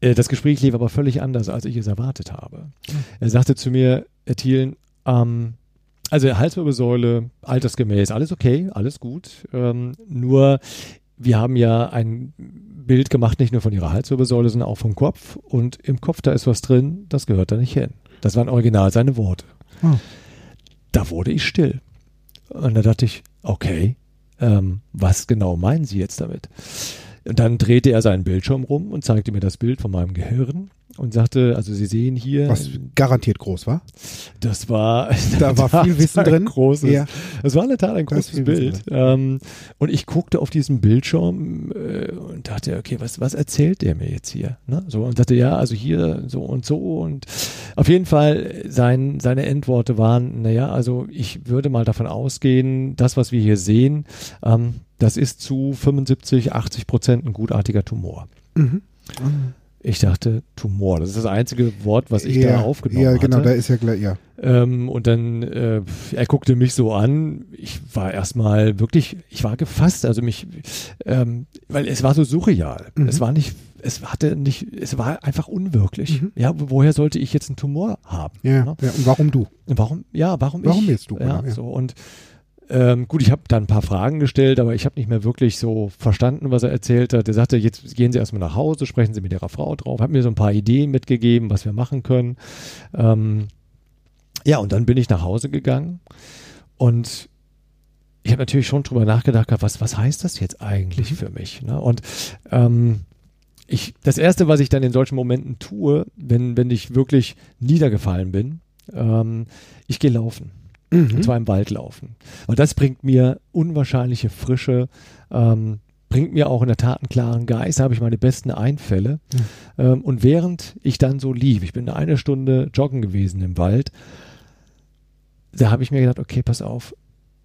Äh, Das Gespräch lief aber völlig anders, als ich es erwartet habe. Er sagte zu mir, Herr Thielen, ähm, also Halswirbelsäule, altersgemäß, alles okay, alles gut. Ähm, nur wir haben ja ein Bild gemacht, nicht nur von ihrer Halswirbelsäule, sondern auch vom Kopf. Und im Kopf, da ist was drin, das gehört da nicht hin. Das waren original seine Worte. Oh. Da wurde ich still. Und da dachte ich, okay, ähm, was genau meinen Sie jetzt damit? Und dann drehte er seinen Bildschirm rum und zeigte mir das Bild von meinem Gehirn und sagte, also Sie sehen hier, Was garantiert groß war. das war, Da war viel Wissen drin. Großes, Ja. Das war in der Tat ein großes Bild. Ähm, und ich guckte auf diesen Bildschirm äh, und dachte, okay, was, was erzählt der mir jetzt hier? Ne? So, und dachte, ja, also hier so und so. Und auf jeden Fall, sein, seine Endworte waren, naja, also ich würde mal davon ausgehen, das, was wir hier sehen, ähm, das ist zu 75, 80 Prozent ein gutartiger Tumor. Mhm. Ich dachte, Tumor, das ist das einzige Wort, was ich ja, da aufgenommen Ja, genau, hatte. da ist ja gleich, ja. Ähm, und dann, äh, er guckte mich so an. Ich war erstmal wirklich, ich war gefasst, also mich, ähm, weil es war so surreal. Mhm. Es war nicht, es hatte nicht, es war einfach unwirklich. Mhm. Ja, wo- woher sollte ich jetzt einen Tumor haben? Ja, Ne? ja. Und warum du? Warum, ja, warum, Warum ich? jetzt du, Ja, genau, ja. so und ähm, gut, ich habe dann ein paar Fragen gestellt, aber ich habe nicht mehr wirklich so verstanden, was er erzählt hat. Er sagte, jetzt gehen Sie erstmal nach Hause, sprechen Sie mit Ihrer Frau drauf, hat mir so ein paar Ideen mitgegeben, was wir machen können. Ähm, ja, und dann bin ich nach Hause gegangen und ich habe natürlich schon drüber nachgedacht, was, was heißt das jetzt eigentlich Mhm. für mich? Ne? Und ähm, ich, das Erste, was ich dann in solchen Momenten tue, wenn, wenn ich wirklich niedergefallen bin, ähm, ich gehe laufen. Mhm. Und zwar im Wald laufen. Und das bringt mir unwahrscheinliche Frische, ähm, bringt mir auch in der Tat einen klaren Geist, da habe ich meine besten Einfälle. Ähm, und während ich dann so lief, ich bin eine Stunde joggen gewesen im Wald, da habe ich mir gedacht, okay, pass auf,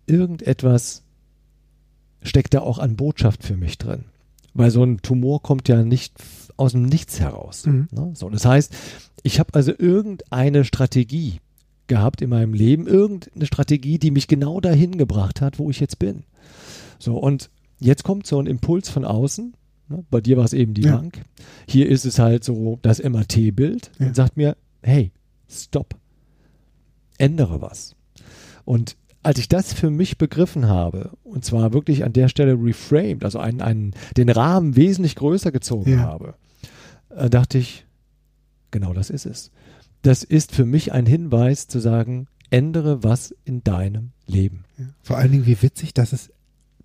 irgendetwas steckt da auch an Botschaft für mich drin. Weil so ein Tumor kommt ja nicht aus dem Nichts heraus. Mhm. Ne? So, das heißt, ich habe also irgendeine Strategie gehabt in meinem Leben, irgendeine Strategie, die mich genau dahin gebracht hat, wo ich jetzt bin. So, und jetzt kommt so ein Impuls von außen. Ne? Bei dir war es eben die Ja. Bank. Hier ist es halt so das MRT-Bild Ja. und sagt mir, hey, stopp, ändere was. Und als ich das für mich begriffen habe, und zwar wirklich an der Stelle reframed, also einen, einen, den Rahmen wesentlich größer gezogen Ja. habe, äh, dachte ich, genau das ist es. Das ist für mich ein Hinweis zu sagen, ändere was in deinem Leben. Ja. Vor allen Dingen, wie witzig, dass es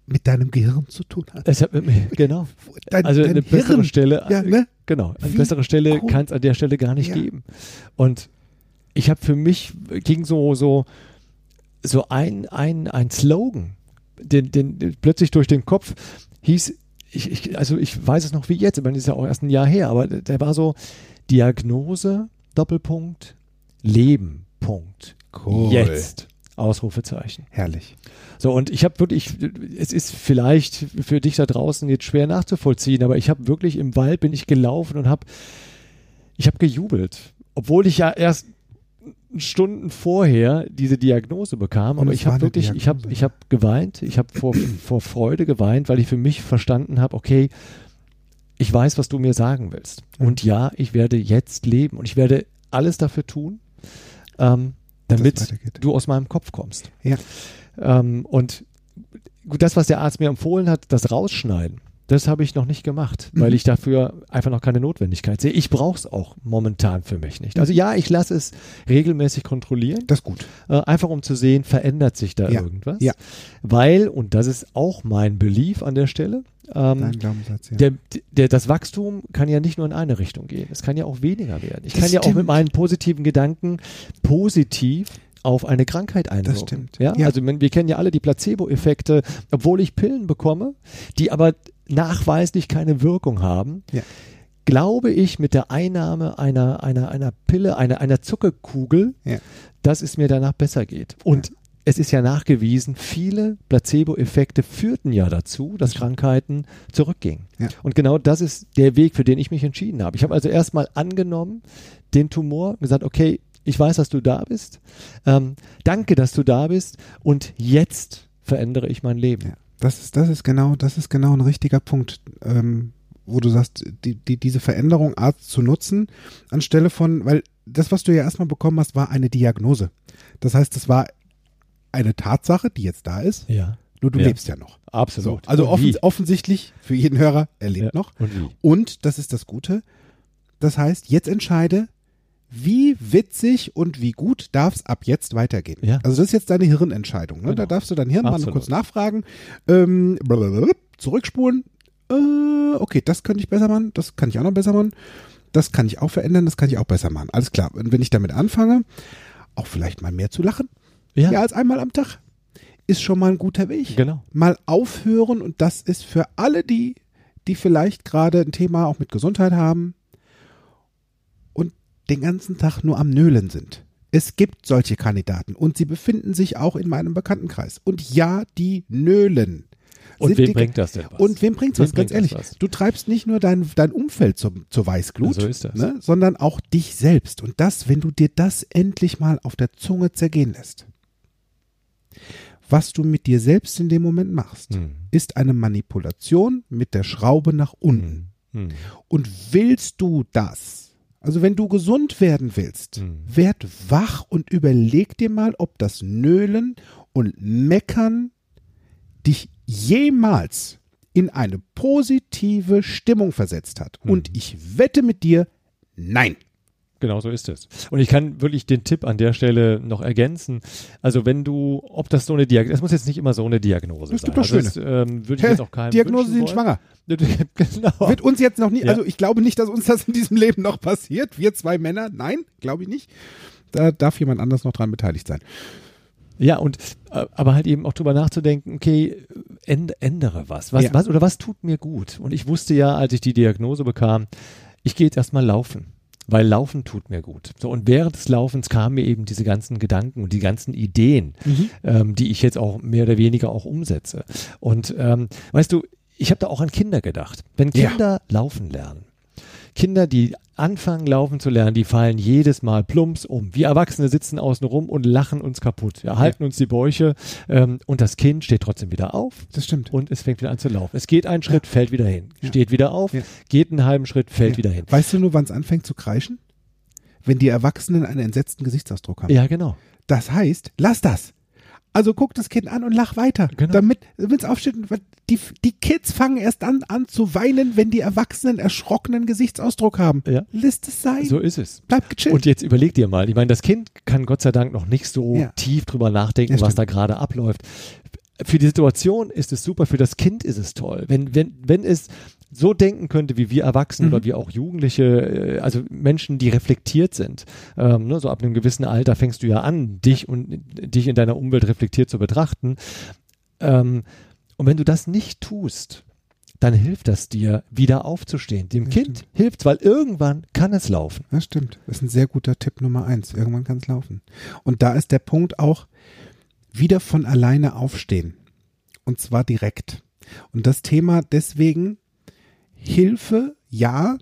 mit deinem Gehirn zu tun hat. Es hat mit mir, genau. Dein, Also dein eine bessere Hirn. Stelle, Ja, ne? genau, eine Wie bessere Stelle kann es an der Stelle gar nicht Ja. geben. Und ich habe für mich ging so so so ein ein ein Slogan, den, den, den plötzlich durch den Kopf hieß ich, ich also ich weiß es noch wie jetzt, ich meine, das ist ja auch erst ein Jahr her, aber der war so Diagnose Doppelpunkt Leben Punkt Cool. jetzt Ausrufezeichen. Herrlich. So, und ich habe wirklich, es ist vielleicht für dich da draußen jetzt schwer nachzuvollziehen, aber ich habe wirklich im Wald bin ich gelaufen und habe, ich habe gejubelt, obwohl ich ja erst Stunden vorher diese Diagnose bekam, Und aber ich habe wirklich, ich habe, Diagnose, ich habe geweint, ich habe vor, vor Freude geweint, weil ich für mich verstanden habe, okay, ich weiß, was du mir sagen willst. Mhm. Und ja, ich werde jetzt leben und ich werde alles dafür tun, ähm, damit du aus meinem Kopf kommst. Ja. Ähm, und gut, das, was der Arzt mir empfohlen hat, das Rausschneiden, das habe ich noch nicht gemacht, weil Mhm. ich dafür einfach noch keine Notwendigkeit sehe. Ich brauche es auch momentan für mich nicht. Also ja, ich lasse es regelmäßig kontrollieren, Das ist gut. äh, einfach um zu sehen, verändert sich da Ja. irgendwas. Ja. Weil, und das ist auch mein Belief an der Stelle, ähm, Dein Glaubenssatz, ja. der, der, das Wachstum kann ja nicht nur in eine Richtung gehen. Es kann ja auch weniger werden. Ich Das kann ja auch stimmt. mit meinen positiven Gedanken positiv auf eine Krankheit einwirken. stimmt. Ja? Ja. Also wir kennen ja alle die Placebo-Effekte, obwohl ich Pillen bekomme, die aber nachweislich keine Wirkung haben. Ja. Glaube ich mit der Einnahme einer, einer, einer Pille, einer, einer Zuckerkugel, Ja. dass es mir danach besser geht. Und es ist ja nachgewiesen, viele Placebo-Effekte führten ja dazu, dass Krankheiten zurückgingen. Ja. Und genau das ist der Weg, für den ich mich entschieden habe. Ich habe also erstmal angenommen, den Tumor, gesagt, okay, ich weiß, dass du da bist. Ähm, danke, dass du da bist. Und jetzt verändere ich mein Leben. Ja, das ist, das ist genau, das ist genau ein richtiger Punkt, ähm, wo du sagst, die, die, diese Veränderung Arzt zu nutzen, anstelle von, weil das, was du ja erstmal bekommen hast, war eine Diagnose. Das heißt, das war eine Tatsache, die jetzt da ist. Ja. Nur du Ja. lebst ja noch. Absolut. So, also Und offen, wie? offensichtlich für jeden Hörer, er lebt Ja. noch. Und wie? Und das ist das Gute. Das heißt, jetzt entscheide, wie witzig und wie gut darf es ab jetzt weitergehen. Ja. Also das ist jetzt deine Hirnentscheidung. Ne? Genau. Da darfst du dein Hirn mal Absolut. kurz nachfragen, ähm, zurückspulen. Äh, okay, das könnte ich besser machen, das kann ich auch noch besser machen. Das kann ich auch verändern, das kann ich auch besser machen. Alles klar. Und wenn ich damit anfange, auch vielleicht mal mehr zu lachen, Ja, mehr als einmal am Tag, ist schon mal ein guter Weg genau. mal aufhören und das ist für alle die, die vielleicht gerade ein Thema auch mit Gesundheit haben und den ganzen Tag nur am Nölen sind. Es gibt solche Kandidaten und sie befinden sich auch in meinem Bekanntenkreis. Und ja, die nölen. Und wem die- bringt das denn was? Und wem bringt's Wem was? Ganz bringt ehrlich, was? du treibst nicht nur dein, dein Umfeld zum, zur Weißglut, So ist das. Ne, sondern auch dich selbst. Und das, wenn du dir das endlich mal auf der Zunge zergehen lässt. Was du mit dir selbst in dem Moment machst, Hm. ist eine Manipulation mit der Schraube nach unten. Hm. Hm. Und willst du das? Also wenn du gesund werden willst, Hm. werd wach und überleg dir mal, ob das Nölen und Meckern dich jemals in eine positive Stimmung versetzt hat. Hm. Und ich wette mit dir, nein. Genau so ist es. Und ich kann wirklich den Tipp an der Stelle noch ergänzen. Also wenn du, ob das so eine Diagnose, das muss jetzt nicht immer so eine Diagnose Es sein. gibt doch also das, ähm, würde ich jetzt auch keinem Diagnose sind schwanger. genau. Wird uns jetzt noch nie, Ja. also ich glaube nicht, dass uns das in diesem Leben noch passiert. Wir zwei Männer, nein, glaube ich nicht. Da darf jemand anders noch dran beteiligt sein. Ja, und äh, aber halt eben auch drüber nachzudenken, okay, änd, ändere was. Was, Ja. was oder was tut mir gut? Und ich wusste ja, als ich die Diagnose bekam, ich gehe jetzt erstmal laufen. Weil Laufen tut mir gut. So, und während des Laufens kamen mir eben diese ganzen Gedanken und die ganzen Ideen, ähm, die ich jetzt auch mehr oder weniger auch umsetze. Und ähm, weißt du, ich habe da auch an Kinder gedacht. Wenn Ja. Kinder laufen lernen, Kinder, die anfangen laufen zu lernen, die fallen jedes Mal plumps um. Wir Erwachsene sitzen außen rum und lachen uns kaputt, ja, halten uns die Bäuche ähm, und das Kind steht trotzdem wieder auf Das stimmt. und es fängt wieder an zu laufen. Es geht einen Schritt, fällt wieder hin, Ja. steht wieder auf, Ja. geht einen halben Schritt, fällt Ja. wieder hin. Weißt du nur, wann es anfängt zu kreischen? Wenn die Erwachsenen einen entsetzten Gesichtsausdruck haben. Ja, genau. Das heißt, lass das. Also guck das Kind an und lach weiter. Genau. Damit es aufsteht. Die, die Kids fangen erst an, an zu weinen, wenn die Erwachsenen erschrockenen Gesichtsausdruck haben. Ja. Lässt es sein. So ist es. Bleib gechillt. Und jetzt überleg dir mal, ich meine, das Kind kann Gott sei Dank noch nicht so Ja. tief drüber nachdenken, Ja, was da gerade abläuft. Für die Situation ist es super, für das Kind ist es toll. Wenn, wenn, wenn es so denken könnte, wie wir Erwachsene Mhm. oder wie auch Jugendliche, äh, also Menschen, die reflektiert sind. Ähm, ne, so ab einem gewissen Alter fängst du ja an, dich und dich in deiner Umwelt reflektiert zu betrachten. Ähm, und wenn du das nicht tust, dann hilft das dir, wieder aufzustehen. Dem Das Kind hilft, weil irgendwann kann es laufen. Das stimmt. Das ist ein sehr guter Tipp Nummer eins. Irgendwann kann es laufen. Und da ist der Punkt auch, wieder von alleine aufstehen. Und zwar direkt. Und das Thema deswegen, Hilfe, ja,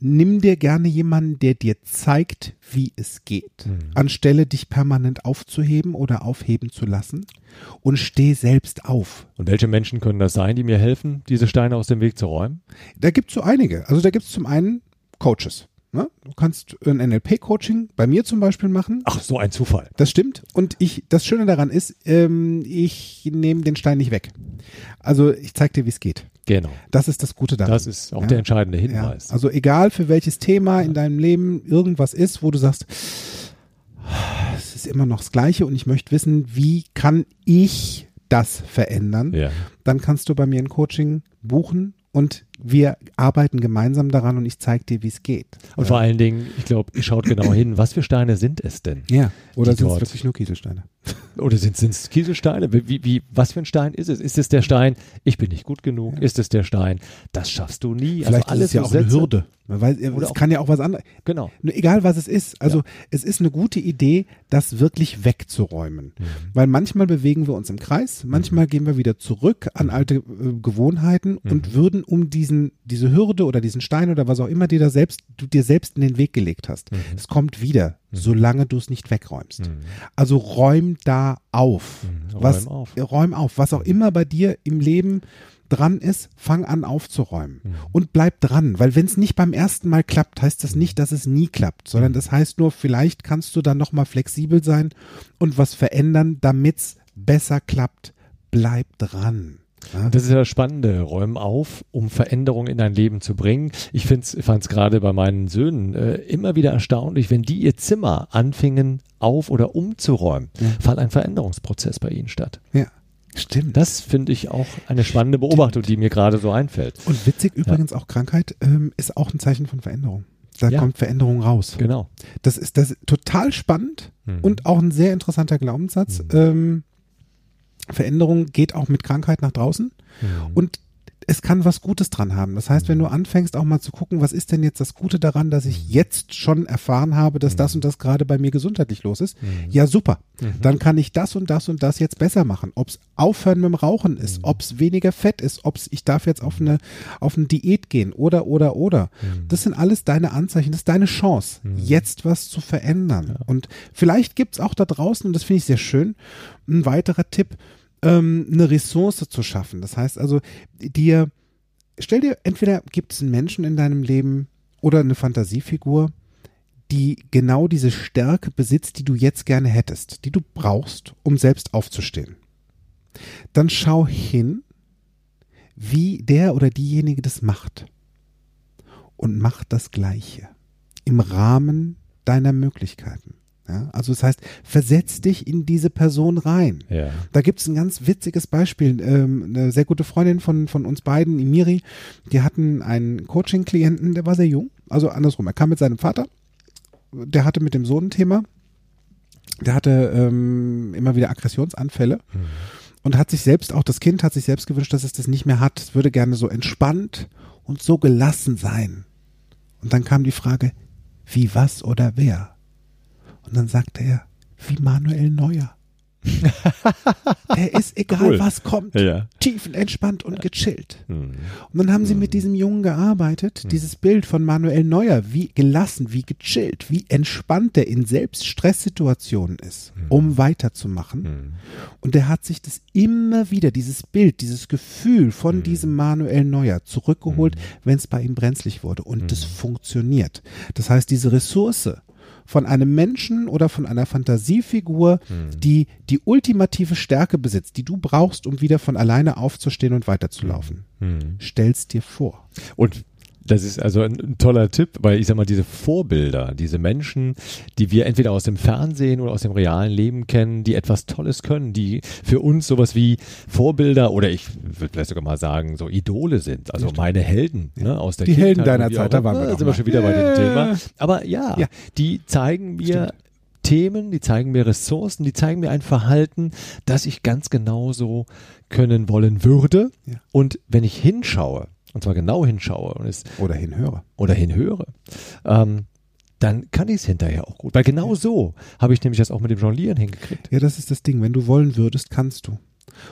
nimm dir gerne jemanden, der dir zeigt, wie es geht, Mhm. anstelle dich permanent aufzuheben oder aufheben zu lassen. Und steh selbst auf. Und welche Menschen können das sein, die mir helfen, diese Steine aus dem Weg zu räumen? Da gibt es so einige. Also da gibt es zum einen Coaches. Ne? Du kannst ein NLP-Coaching bei mir zum Beispiel machen. Ach, so ein Zufall. Das stimmt. Und ich, das Schöne daran ist, ähm, ich nehme den Stein nicht weg. Also ich zeige dir, wie es geht. Genau. Das ist das Gute daran. Das ist auch Ja. der entscheidende ja. Hinweis. Also egal für welches Thema in deinem Leben irgendwas ist, wo du sagst, es ist immer noch das Gleiche und ich möchte wissen, wie kann ich das verändern? ja. Dann kannst du bei mir ein Coaching buchen und wir arbeiten gemeinsam daran und ich zeige dir, wie es geht. Und vor allen Dingen, ich glaube, ihr schaut genau hin, was für Steine sind es denn? ja, oder sind es wirklich nur Kieselsteine? Oder sind es Kieselsteine? Wie, wie, was für ein Stein ist es? Ist es der Stein, ich bin nicht gut genug? Ist es der Stein, das schaffst du nie? Vielleicht also alles ist es ja auch eine Sätze. Hürde. Weil es kann ja auch was anderes. Genau. Egal was es ist. Also es ist eine gute Idee, das wirklich wegzuräumen. Mhm. Weil manchmal bewegen wir uns im Kreis, manchmal gehen wir wieder zurück an alte äh, Gewohnheiten Mhm. und würden um diesen, diese Hürde oder diesen Stein oder was auch immer dir da selbst, du dir selbst in den Weg gelegt hast. Es kommt wieder, solange du es nicht wegräumst. Also räum da auf. Mhm. Räum was, auf. äh, räum auf. Was auch immer bei dir im Leben dran ist, fang an aufzuräumen Mhm. und bleib dran, weil wenn es nicht beim ersten Mal klappt, heißt das nicht, dass es nie klappt, Mhm. sondern das heißt nur, vielleicht kannst du dann noch mal flexibel sein und was verändern, damit's besser klappt. Bleib dran. Ja? Das ist ja das Spannende. Räum auf, um Veränderungen in dein Leben zu bringen. Ich fand es gerade bei meinen Söhnen äh, immer wieder erstaunlich, wenn die ihr Zimmer anfingen auf- oder umzuräumen, Ja. fand ein Veränderungsprozess bei ihnen statt. ja. Stimmt. Das finde ich auch eine spannende Beobachtung, die mir gerade so einfällt. Und witzig übrigens auch Krankheit ähm, ist auch ein Zeichen von Veränderung. Da Ja. kommt Veränderung raus. Genau. Das ist das ist total spannend Mhm. und auch ein sehr interessanter Glaubenssatz. Ähm, Veränderung geht auch mit Krankheit nach draußen Mhm. und es kann was Gutes dran haben. Das heißt, wenn du anfängst auch mal zu gucken, was ist denn jetzt das Gute daran, dass ich jetzt schon erfahren habe, dass das und das gerade bei mir gesundheitlich los ist, ja super. Dann kann ich das und das und das jetzt besser machen. Ob es aufhören mit dem Rauchen ist, ob es weniger Fett ist, ob es ich darf jetzt auf eine auf eine Diät gehen oder oder oder. Das sind alles deine Anzeichen, das ist deine Chance, jetzt was zu verändern. Und vielleicht gibt es auch da draußen, und das finde ich sehr schön, ein weiterer Tipp, ähm, eine Ressource zu schaffen. Das heißt also, dir, stell dir, entweder gibt es einen Menschen in deinem Leben oder eine Fantasiefigur, die genau diese Stärke besitzt, die du jetzt gerne hättest, die du brauchst, um selbst aufzustehen. Dann schau hin, wie der oder diejenige das macht. Und mach das Gleiche. Im Rahmen deiner Möglichkeiten. Ja, also das heißt, versetz dich in diese Person rein. Ja. Da gibt es ein ganz witziges Beispiel. Ähm, eine sehr gute Freundin von, von uns beiden, Imiri, die hatten einen Coaching-Klienten, der war sehr jung. Also andersrum, er kam mit seinem Vater, der hatte mit dem Sohn ein Thema. Der hatte ähm, immer wieder Aggressionsanfälle und hat sich selbst, auch das Kind hat sich selbst gewünscht, dass es das nicht mehr hat. Es würde gerne so entspannt und so gelassen sein. Und dann kam die Frage, wie was oder wer? Und dann sagte er, wie Manuel Neuer. Der ist egal, Cool. was kommt, Ja. tiefenentspannt und gechillt. Mhm. Und dann haben sie mit diesem Jungen gearbeitet, dieses Bild von Manuel Neuer, wie gelassen, wie gechillt, wie entspannt er in selbst Stresssituationen ist, um weiterzumachen. Mhm. Und er hat sich das immer wieder, dieses Bild, dieses Gefühl von diesem Manuel Neuer zurückgeholt, wenn es bei ihm brenzlig wurde. Und das funktioniert. Das heißt, diese Ressource von einem Menschen oder von einer Fantasiefigur, die die ultimative Stärke besitzt, die du brauchst, um wieder von alleine aufzustehen und weiterzulaufen. Mhm. Stell's dir vor. Und das ist also ein, ein toller Tipp, weil ich sag mal, diese Vorbilder, diese Menschen, die wir entweder aus dem Fernsehen oder aus dem realen Leben kennen, die etwas Tolles können, die für uns sowas wie Vorbilder oder ich würde vielleicht sogar mal sagen, so Idole sind, also meine Helden ne, aus der Die Kindheit. Helden deiner Zeit, auch da waren wir doch sind wir schon wieder bei dem. Thema. Aber ja, Ja. die zeigen mir Stimmt. Themen, die zeigen mir Ressourcen, die zeigen mir ein Verhalten, das ich ganz genauso können wollen würde. Ja. Und wenn ich hinschaue, und zwar genau hinschaue und es Oder hinhöre. oder hinhöre, ähm, dann kann ich es hinterher auch gut. Weil genau so habe ich nämlich das auch mit dem Jonglieren hingekriegt. Ja, das ist das Ding. Wenn du wollen würdest, kannst du.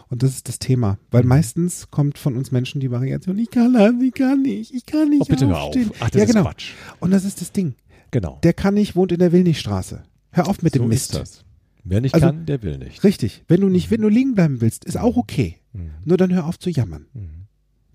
Und das ist das Thema. Weil Mhm. meistens kommt von uns Menschen die Variation, ich kann das, ich kann nicht, ich kann nicht Oh, bitte hör auf. aufstehen. Ach, das ja, ist genau. Quatsch. Und das ist das Ding. Genau. Der kann nicht, wohnt in der Willnichstraße. Hör auf mit dem so Mist. ist das. Wer nicht Also- kann, der will nicht. Richtig. Wenn du nicht, wenn du liegen bleiben willst, ist auch okay. Mhm. Nur dann hör auf zu jammern. Mhm.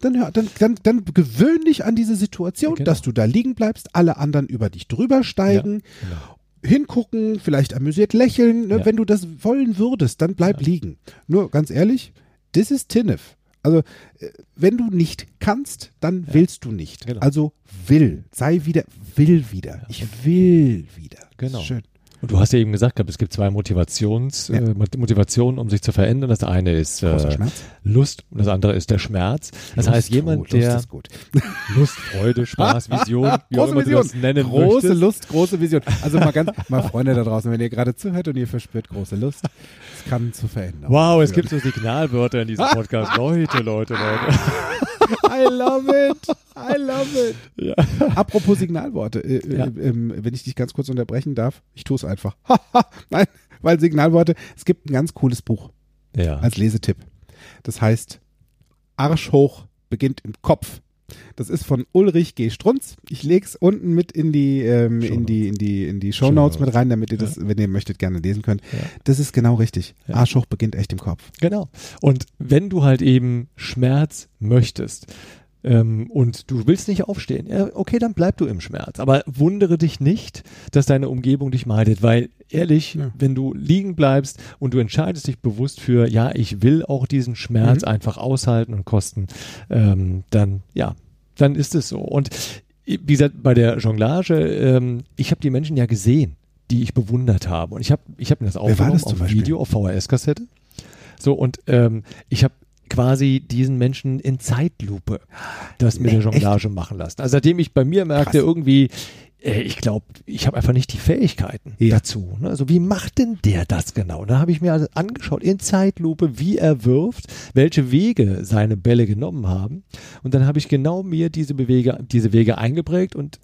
Dann, hör, dann, dann, dann gewöhn dich an diese Situation, Genau. dass du da liegen bleibst, alle anderen über dich drüber steigen, Genau. hingucken, vielleicht amüsiert lächeln. Ne? Ja. Wenn du das wollen würdest, dann bleib liegen. Nur ganz ehrlich, das ist Tinnef. Also, äh, wenn du nicht kannst, dann willst du nicht. Genau. Also will, sei wieder, will wieder. Ich will wieder. Genau. Schön. Und du hast ja eben gesagt, gehabt, es gibt zwei Motivations, Ja. äh, Motivationen, um sich zu verändern. Das eine ist äh. Lust und das andere ist der Schmerz. Das Lust, heißt, jemand, oh, Lust der ist gut. Lust, Freude, Spaß, Vision, wie große Vision. das nennen große möchtest. Lust, große Vision. Also mal ganz, mal Freunde da draußen, wenn ihr gerade zuhört und ihr verspürt große Lust, es kann zu verändern. Wow, es gibt so Signalwörter in diesem Podcast. Leute, Leute, Leute. I love it. I love it. Ja. Apropos Signalworte, äh, Ja. äh, ähm, wenn ich dich ganz kurz unterbrechen darf, ich tue es einfach. Nein, weil Signalworte, es gibt ein ganz cooles Buch Ja. als Lesetipp. Das heißt Arsch hoch beginnt im Kopf. Das ist von Ulrich G. Strunz. Ich leg's unten mit in die ähm, in die in die in die Shownotes Shownotes. mit rein, damit ihr das, wenn ihr möchtet, gerne lesen könnt. Ja. Das ist genau richtig. Ja. Arsch hoch beginnt echt im Kopf. Genau. Und wenn du halt eben Schmerz möchtest ähm, und du willst nicht aufstehen, ja, okay, dann bleib du im Schmerz. Aber wundere dich nicht, dass deine Umgebung dich meidet, weil ehrlich, Ja. wenn du liegen bleibst und du entscheidest dich bewusst für, ja, ich will auch diesen Schmerz Mhm. einfach aushalten und kosten, ähm, dann ja, dann ist es so. Und wie gesagt, bei der Jonglage, ähm, ich habe die Menschen ja gesehen, die ich bewundert habe. Und ich habe ich hab mir das war aufgenommen das zum auf Beispiel? Video, auf VHS-Kassette. So, und ähm, ich habe quasi diesen Menschen in Zeitlupe das mit Nee, der Jonglage machen lassen. Also seitdem ich bei mir merkte, Krass. irgendwie, äh, ich glaube, ich habe einfach nicht die Fähigkeiten Ja. dazu. Ne? Also wie macht denn der das genau? Und dann habe ich mir also angeschaut in Zeitlupe, wie er wirft, welche Wege seine Bälle genommen haben. Und dann habe ich genau mir diese, Bewege, diese Wege eingeprägt und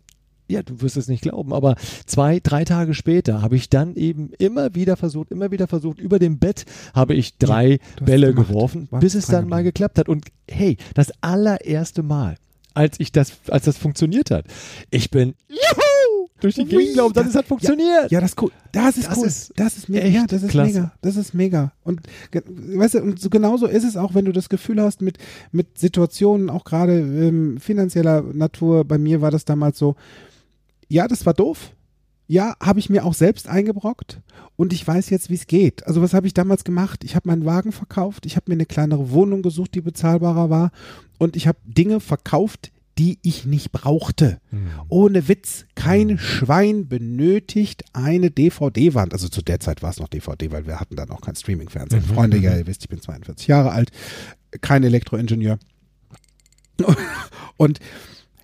ja, du wirst es nicht glauben, aber zwei, drei Tage später habe ich dann eben immer wieder versucht, immer wieder versucht, über dem Bett habe ich drei hast Bälle geworfen, Warst bis es dann mal geklappt hat. Und hey, das allererste Mal, als ich das, als das funktioniert hat, ich bin juhu, durch die Gegend gelaufen, das- es hat funktioniert. Ja, das ist cool. Das ist Das cool. ist das ist mega. Ja, das ist klasse. mega. Das ist mega. Und weißt du, und so genauso ist es auch, wenn du das Gefühl hast mit mit Situationen, auch gerade ähm, finanzieller Natur. Bei mir war das damals so. Ja, das war doof. Ja, habe ich mir auch selbst eingebrockt und ich weiß jetzt, wie es geht. Also was habe ich damals gemacht? Ich habe meinen Wagen verkauft, ich habe mir eine kleinere Wohnung gesucht, die bezahlbarer war und ich habe Dinge verkauft, die ich nicht brauchte. Ohne Witz, kein Schwein benötigt eine DVD-Wand. Also zu der Zeit war es noch DVD, weil wir hatten dann auch kein Streaming-Fernsehen. Mhm, Freunde, mhm. ja, ihr wisst, ich bin 42 Jahre alt, kein Elektroingenieur. Und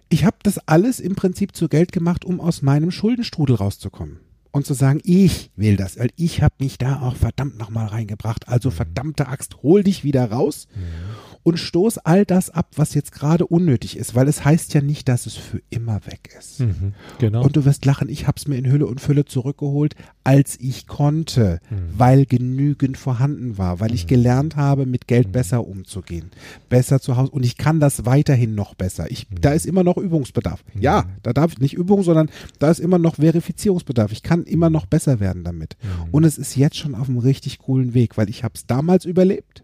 ich habe das alles im Prinzip zu Geld gemacht, um aus meinem Schuldenstrudel rauszukommen. Und zu sagen, ich will das, weil ich habe mich da auch verdammt nochmal reingebracht. Also verdammte Axt, hol dich wieder raus und stoß all das ab, was jetzt gerade unnötig ist, weil es heißt ja nicht, dass es für immer weg ist. Mhm, genau. Und du wirst lachen, ich habe es mir in Hülle und Fülle zurückgeholt, als ich konnte, Mhm. weil genügend vorhanden war, weil ich gelernt habe, mit Mhm. Geld besser umzugehen, besser zu Hause und ich kann das weiterhin noch besser. Ich, Mhm. Da ist immer noch Übungsbedarf. Ja, da darf ich nicht Übung, sondern da ist immer noch Verifizierungsbedarf. Ich kann immer noch besser werden damit. Mhm. Und es ist jetzt schon auf einem richtig coolen Weg, weil ich habe es damals überlebt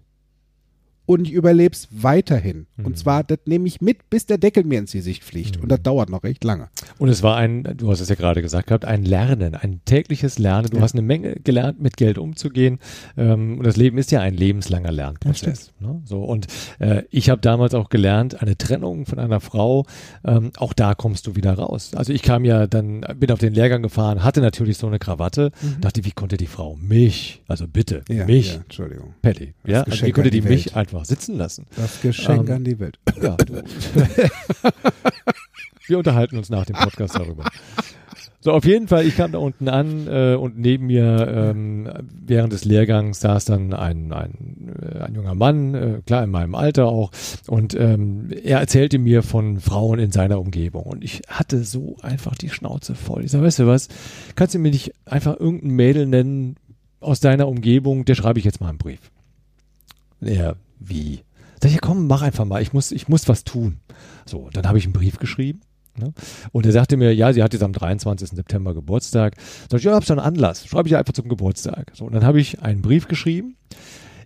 und ich überlebe es weiterhin. Mhm. Und zwar, das nehme ich mit, bis der Deckel mir ins Gesicht fliegt. Und das dauert noch recht lange. Und es war ein, du hast es ja gerade gesagt gehabt, ein Lernen, ein tägliches Lernen. Du Ja. hast eine Menge gelernt, mit Geld umzugehen. Ähm, und das Leben ist ja ein lebenslanger Lernprozess. ne? So und äh, ich habe damals auch gelernt, eine Trennung von einer Frau, ähm, auch da kommst du wieder raus. Also ich kam ja dann, bin auf den Lehrgang gefahren, hatte natürlich so eine Krawatte, dachte, wie konnte die Frau mich, also bitte Mhm. Ja, mich, Entschuldigung. Patty, ja, also wie konnte die die mich Welt. Einfach sitzen lassen? Das Geschenk Ähm, an die Welt. Ja, du. Wir unterhalten uns nach dem Podcast darüber. So, auf jeden Fall, ich kam da unten an äh, und neben mir ähm, während des Lehrgangs saß dann ein, ein, äh, ein junger Mann, äh, klar in meinem Alter auch, und ähm, er erzählte mir von Frauen in seiner Umgebung und ich hatte so einfach die Schnauze voll. Ich sag, weißt du was, kannst du mir nicht einfach irgendein Mädel nennen aus deiner Umgebung, der schreibe ich jetzt mal einen Brief. Ja, wie? Sag ich, ja komm, mach einfach mal, ich muss, ich muss was tun. So, dann habe ich einen Brief geschrieben. Ne? Und er sagte mir, ja, sie hat jetzt am 23. September Geburtstag. Sag ich, ja, hab's schon Anlass. Schreibe ich einfach zum Geburtstag. So, und dann habe ich einen Brief geschrieben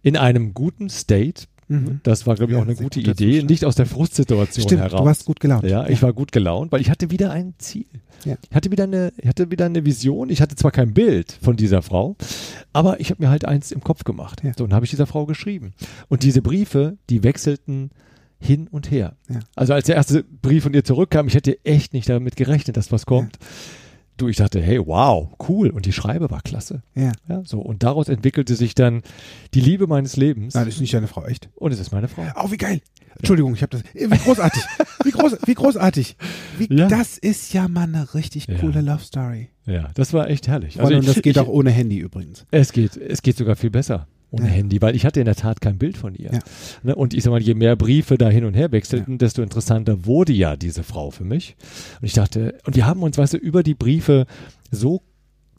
in einem guten State. Mhm. Das war, glaube ich, Ja, auch eine gute Idee, nicht aus der Frustsituation Stimmt, heraus. du warst gut gelaunt. Ja, ich war gut gelaunt, weil ich hatte wieder ein Ziel. Ja. Ich hatte wieder eine, ich hatte wieder eine Vision. Ich hatte zwar kein Bild von dieser Frau, aber ich habe mir halt eins im Kopf gemacht. Ja. So, und habe ich dieser Frau geschrieben. Und diese Briefe, die wechselten hin und her. Also als der erste Brief von ihr zurückkam, ich hätte echt nicht damit gerechnet, dass was kommt. Du, ich dachte, hey, wow, cool. Und die Schreibe war klasse. Ja. Ja, so. Und daraus entwickelte sich dann die Liebe meines Lebens. Nein, das ist nicht deine Frau, echt. Und es ist meine Frau. Oh, wie geil. Entschuldigung, ich habe das. Äh, Wie großartig. Wie, groß, wie großartig. Wie, Ja. Das ist ja mal eine richtig Ja. coole Love Story. Ja, das war echt herrlich. Also, und das geht ich, auch ohne Handy übrigens. Es geht, es geht sogar viel besser. Ohne Ja. Handy, weil ich hatte in der Tat kein Bild von ihr. Ja. Ne? Und ich sag mal, je mehr Briefe da hin und her wechselten, desto interessanter wurde ja diese Frau für mich. Und ich dachte, und wir haben uns, weißt du, über die Briefe so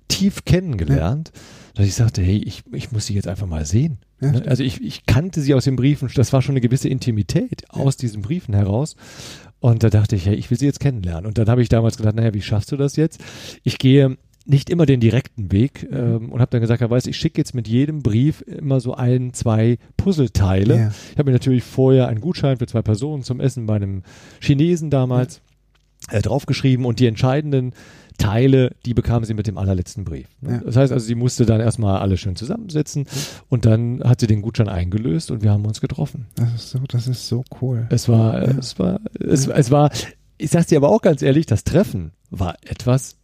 tief kennengelernt, dass ich sagte, hey, ich, ich muss sie jetzt einfach mal sehen. Ja, Ne? Also ich, ich kannte sie aus den Briefen, das war schon eine gewisse Intimität aus diesen Briefen heraus. Und da dachte ich, hey, ich will sie jetzt kennenlernen. Und dann habe ich damals gedacht, naja, wie schaffst du das jetzt? Ich gehe nicht immer den direkten Weg ähm, und habe dann gesagt, ja, weißt, du, ich schicke jetzt mit jedem Brief immer so ein, zwei Puzzleteile. Ja. Ich habe mir natürlich vorher einen Gutschein für zwei Personen zum Essen bei einem Chinesen damals äh, draufgeschrieben und die entscheidenden Teile, die bekam sie mit dem allerletzten Brief. ne? Ja. Das heißt also, sie musste dann erstmal alle schön zusammensetzen und dann hat sie den Gutschein eingelöst und wir haben uns getroffen. Das ist so, das ist so cool. Es war, äh, es war, es, es war, ich sag's dir aber auch ganz ehrlich, das Treffen war etwas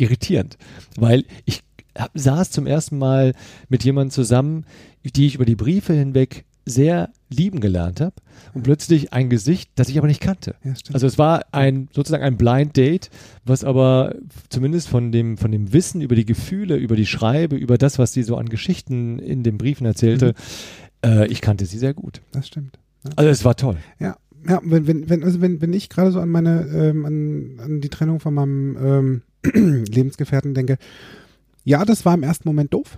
irritierend, weil ich hab, saß zum ersten Mal mit jemandem zusammen, die ich über die Briefe hinweg sehr lieben gelernt habe und plötzlich ein Gesicht, das ich aber nicht kannte. Ja. Also es war ein sozusagen ein Blind Date, was aber zumindest von dem von dem Wissen über die Gefühle, über die Schreibe, über das, was sie so an Geschichten in den Briefen erzählte, äh, ich kannte sie sehr gut. das stimmt. Also es war toll. Ja, ja, wenn, wenn, wenn, also wenn, wenn ich gerade so an meine, ähm, an, an die Trennung von meinem ähm, Lebensgefährten denke, ja, das war im ersten Moment doof.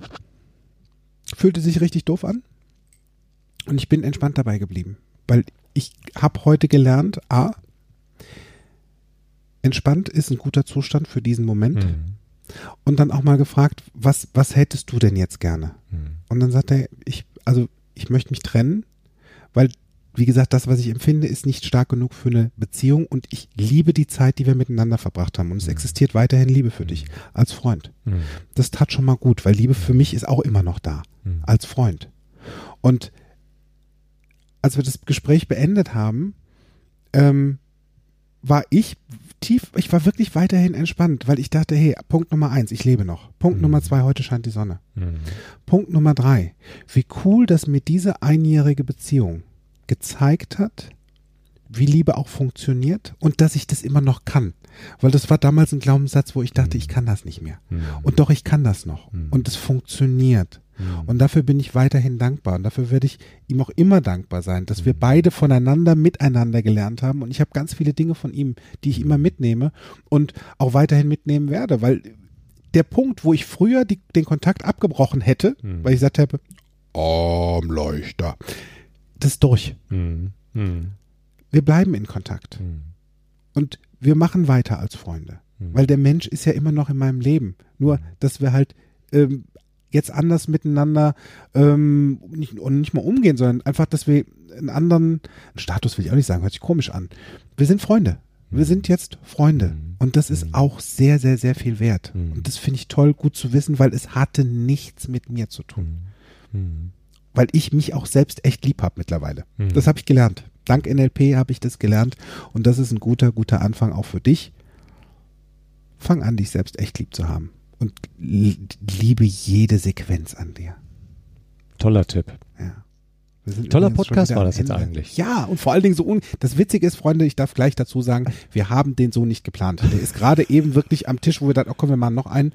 Fühlte sich richtig doof an. Und ich bin entspannt dabei geblieben. Weil ich habe heute gelernt, A, entspannt ist ein guter Zustand für diesen Moment. Mhm. Und dann auch mal gefragt, was, was hättest du denn jetzt gerne? Mhm. Und dann sagt er, ich, also ich möchte mich trennen, weil, wie gesagt, das, was ich empfinde, ist nicht stark genug für eine Beziehung und ich liebe die Zeit, die wir miteinander verbracht haben. Und es existiert weiterhin Liebe für dich als Freund. Mhm. Das tat schon mal gut, weil Liebe für mich ist auch immer noch da, Mhm. als Freund. Und als wir das Gespräch beendet haben, ähm, war ich tief, ich war wirklich weiterhin entspannt, weil ich dachte, hey, Punkt Nummer eins, ich lebe noch. Punkt Mhm. Nummer zwei, heute scheint die Sonne. Mhm. Punkt Nummer drei. Wie cool, dass mir diese einjährige Beziehung gezeigt hat, wie Liebe auch funktioniert und dass ich das immer noch kann. Weil das war damals ein Glaubenssatz, wo ich dachte, ich kann das nicht mehr. Mhm. Und doch, ich kann das noch. Mhm. Und es funktioniert. Mhm. Und dafür bin ich weiterhin dankbar. Und dafür werde ich ihm auch immer dankbar sein, dass wir beide voneinander miteinander gelernt haben. Und ich habe ganz viele Dinge von ihm, die ich immer mitnehme und auch weiterhin mitnehmen werde. Weil der Punkt, wo ich früher die, den Kontakt abgebrochen hätte, weil ich gesagt habe, Armleuchter, das ist durch. Mhm. Mhm. Wir bleiben in Kontakt. Mhm. Und wir machen weiter als Freunde. Mhm. Weil der Mensch ist ja immer noch in meinem Leben. Nur, dass wir halt ähm, jetzt anders miteinander ähm, nicht, und nicht mal umgehen, sondern einfach, dass wir einen anderen Status will ich auch nicht sagen, hört sich komisch an. Wir sind Freunde. Wir sind jetzt Freunde. Und das ist auch sehr, sehr, sehr viel wert. Und das finde ich toll, gut zu wissen, weil es hatte nichts mit mir zu tun. Weil ich mich auch selbst echt lieb habe mittlerweile. Mhm. Das habe ich gelernt. Dank NLP habe ich das gelernt. Und das ist ein guter, guter Anfang auch für dich. Fang an, dich selbst echt lieb zu haben. Und li- liebe jede Sequenz an dir. Toller Tipp. Ja. Toller Podcast war das jetzt eigentlich. Ja, und vor allen Dingen so un das Witzige ist, Freunde, ich darf gleich dazu sagen, wir haben den so nicht geplant. Der ist gerade eben wirklich am Tisch, wo wir dachten, oh komm, wir machen noch einen.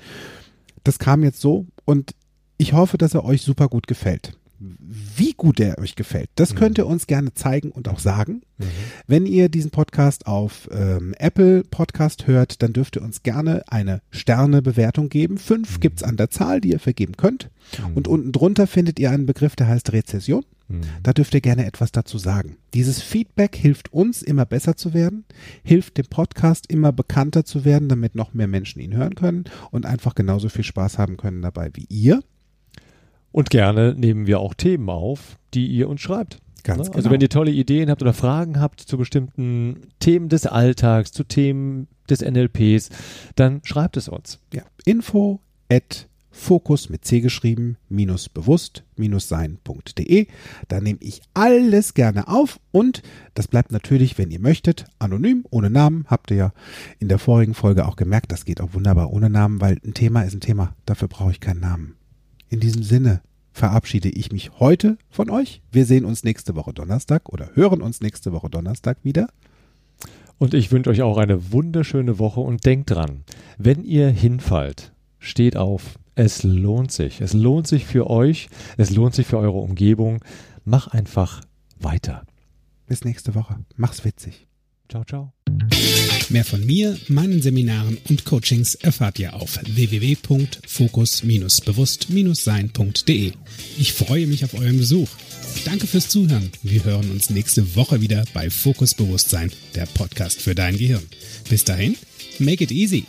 Das kam jetzt so und ich hoffe, dass er euch super gut gefällt. Wie gut er euch gefällt, das könnt ihr uns gerne zeigen und auch sagen. Wenn ihr diesen Podcast auf ähm, Apple Podcast hört, dann dürft ihr uns gerne eine Sternebewertung geben. Fünf gibt's an der Zahl, die ihr vergeben könnt. Und unten drunter findet ihr einen Begriff, der heißt Rezession. Mhm. Da dürft ihr gerne etwas dazu sagen. Dieses Feedback hilft uns, immer besser zu werden, hilft dem Podcast immer bekannter zu werden, damit noch mehr Menschen ihn hören können und einfach genauso viel Spaß haben können dabei wie ihr. Und gerne nehmen wir auch Themen auf, die ihr uns schreibt. Ganz Ne? genau. Also wenn ihr tolle Ideen habt oder Fragen habt zu bestimmten Themen des Alltags, zu Themen des NLPs, dann schreibt es uns. Ja, info at Fokus mit C geschrieben, minus bewusst, minus sein.de. Da nehme ich alles gerne auf und das bleibt natürlich, wenn ihr möchtet, anonym, ohne Namen. Habt ihr ja in der vorigen Folge auch gemerkt, das geht auch wunderbar ohne Namen, weil ein Thema ist ein Thema. Dafür brauche ich keinen Namen. In diesem Sinne verabschiede ich mich heute von euch. Wir sehen uns nächste Woche Donnerstag oder hören uns nächste Woche Donnerstag wieder. Und ich wünsche euch auch eine wunderschöne Woche und denkt dran, wenn ihr hinfallt, steht auf, Es lohnt sich. Es lohnt sich für euch. Es lohnt sich für eure Umgebung. Mach einfach weiter. Bis nächste Woche. Mach's witzig. Ciao, ciao. Mehr von mir, meinen Seminaren und Coachings erfahrt ihr auf www.fokus-bewusst-sein.de. Ich freue mich auf euren Besuch. Danke fürs Zuhören. Wir hören uns nächste Woche wieder bei Fokus Bewusstsein, der Podcast für dein Gehirn. Bis dahin, make it easy.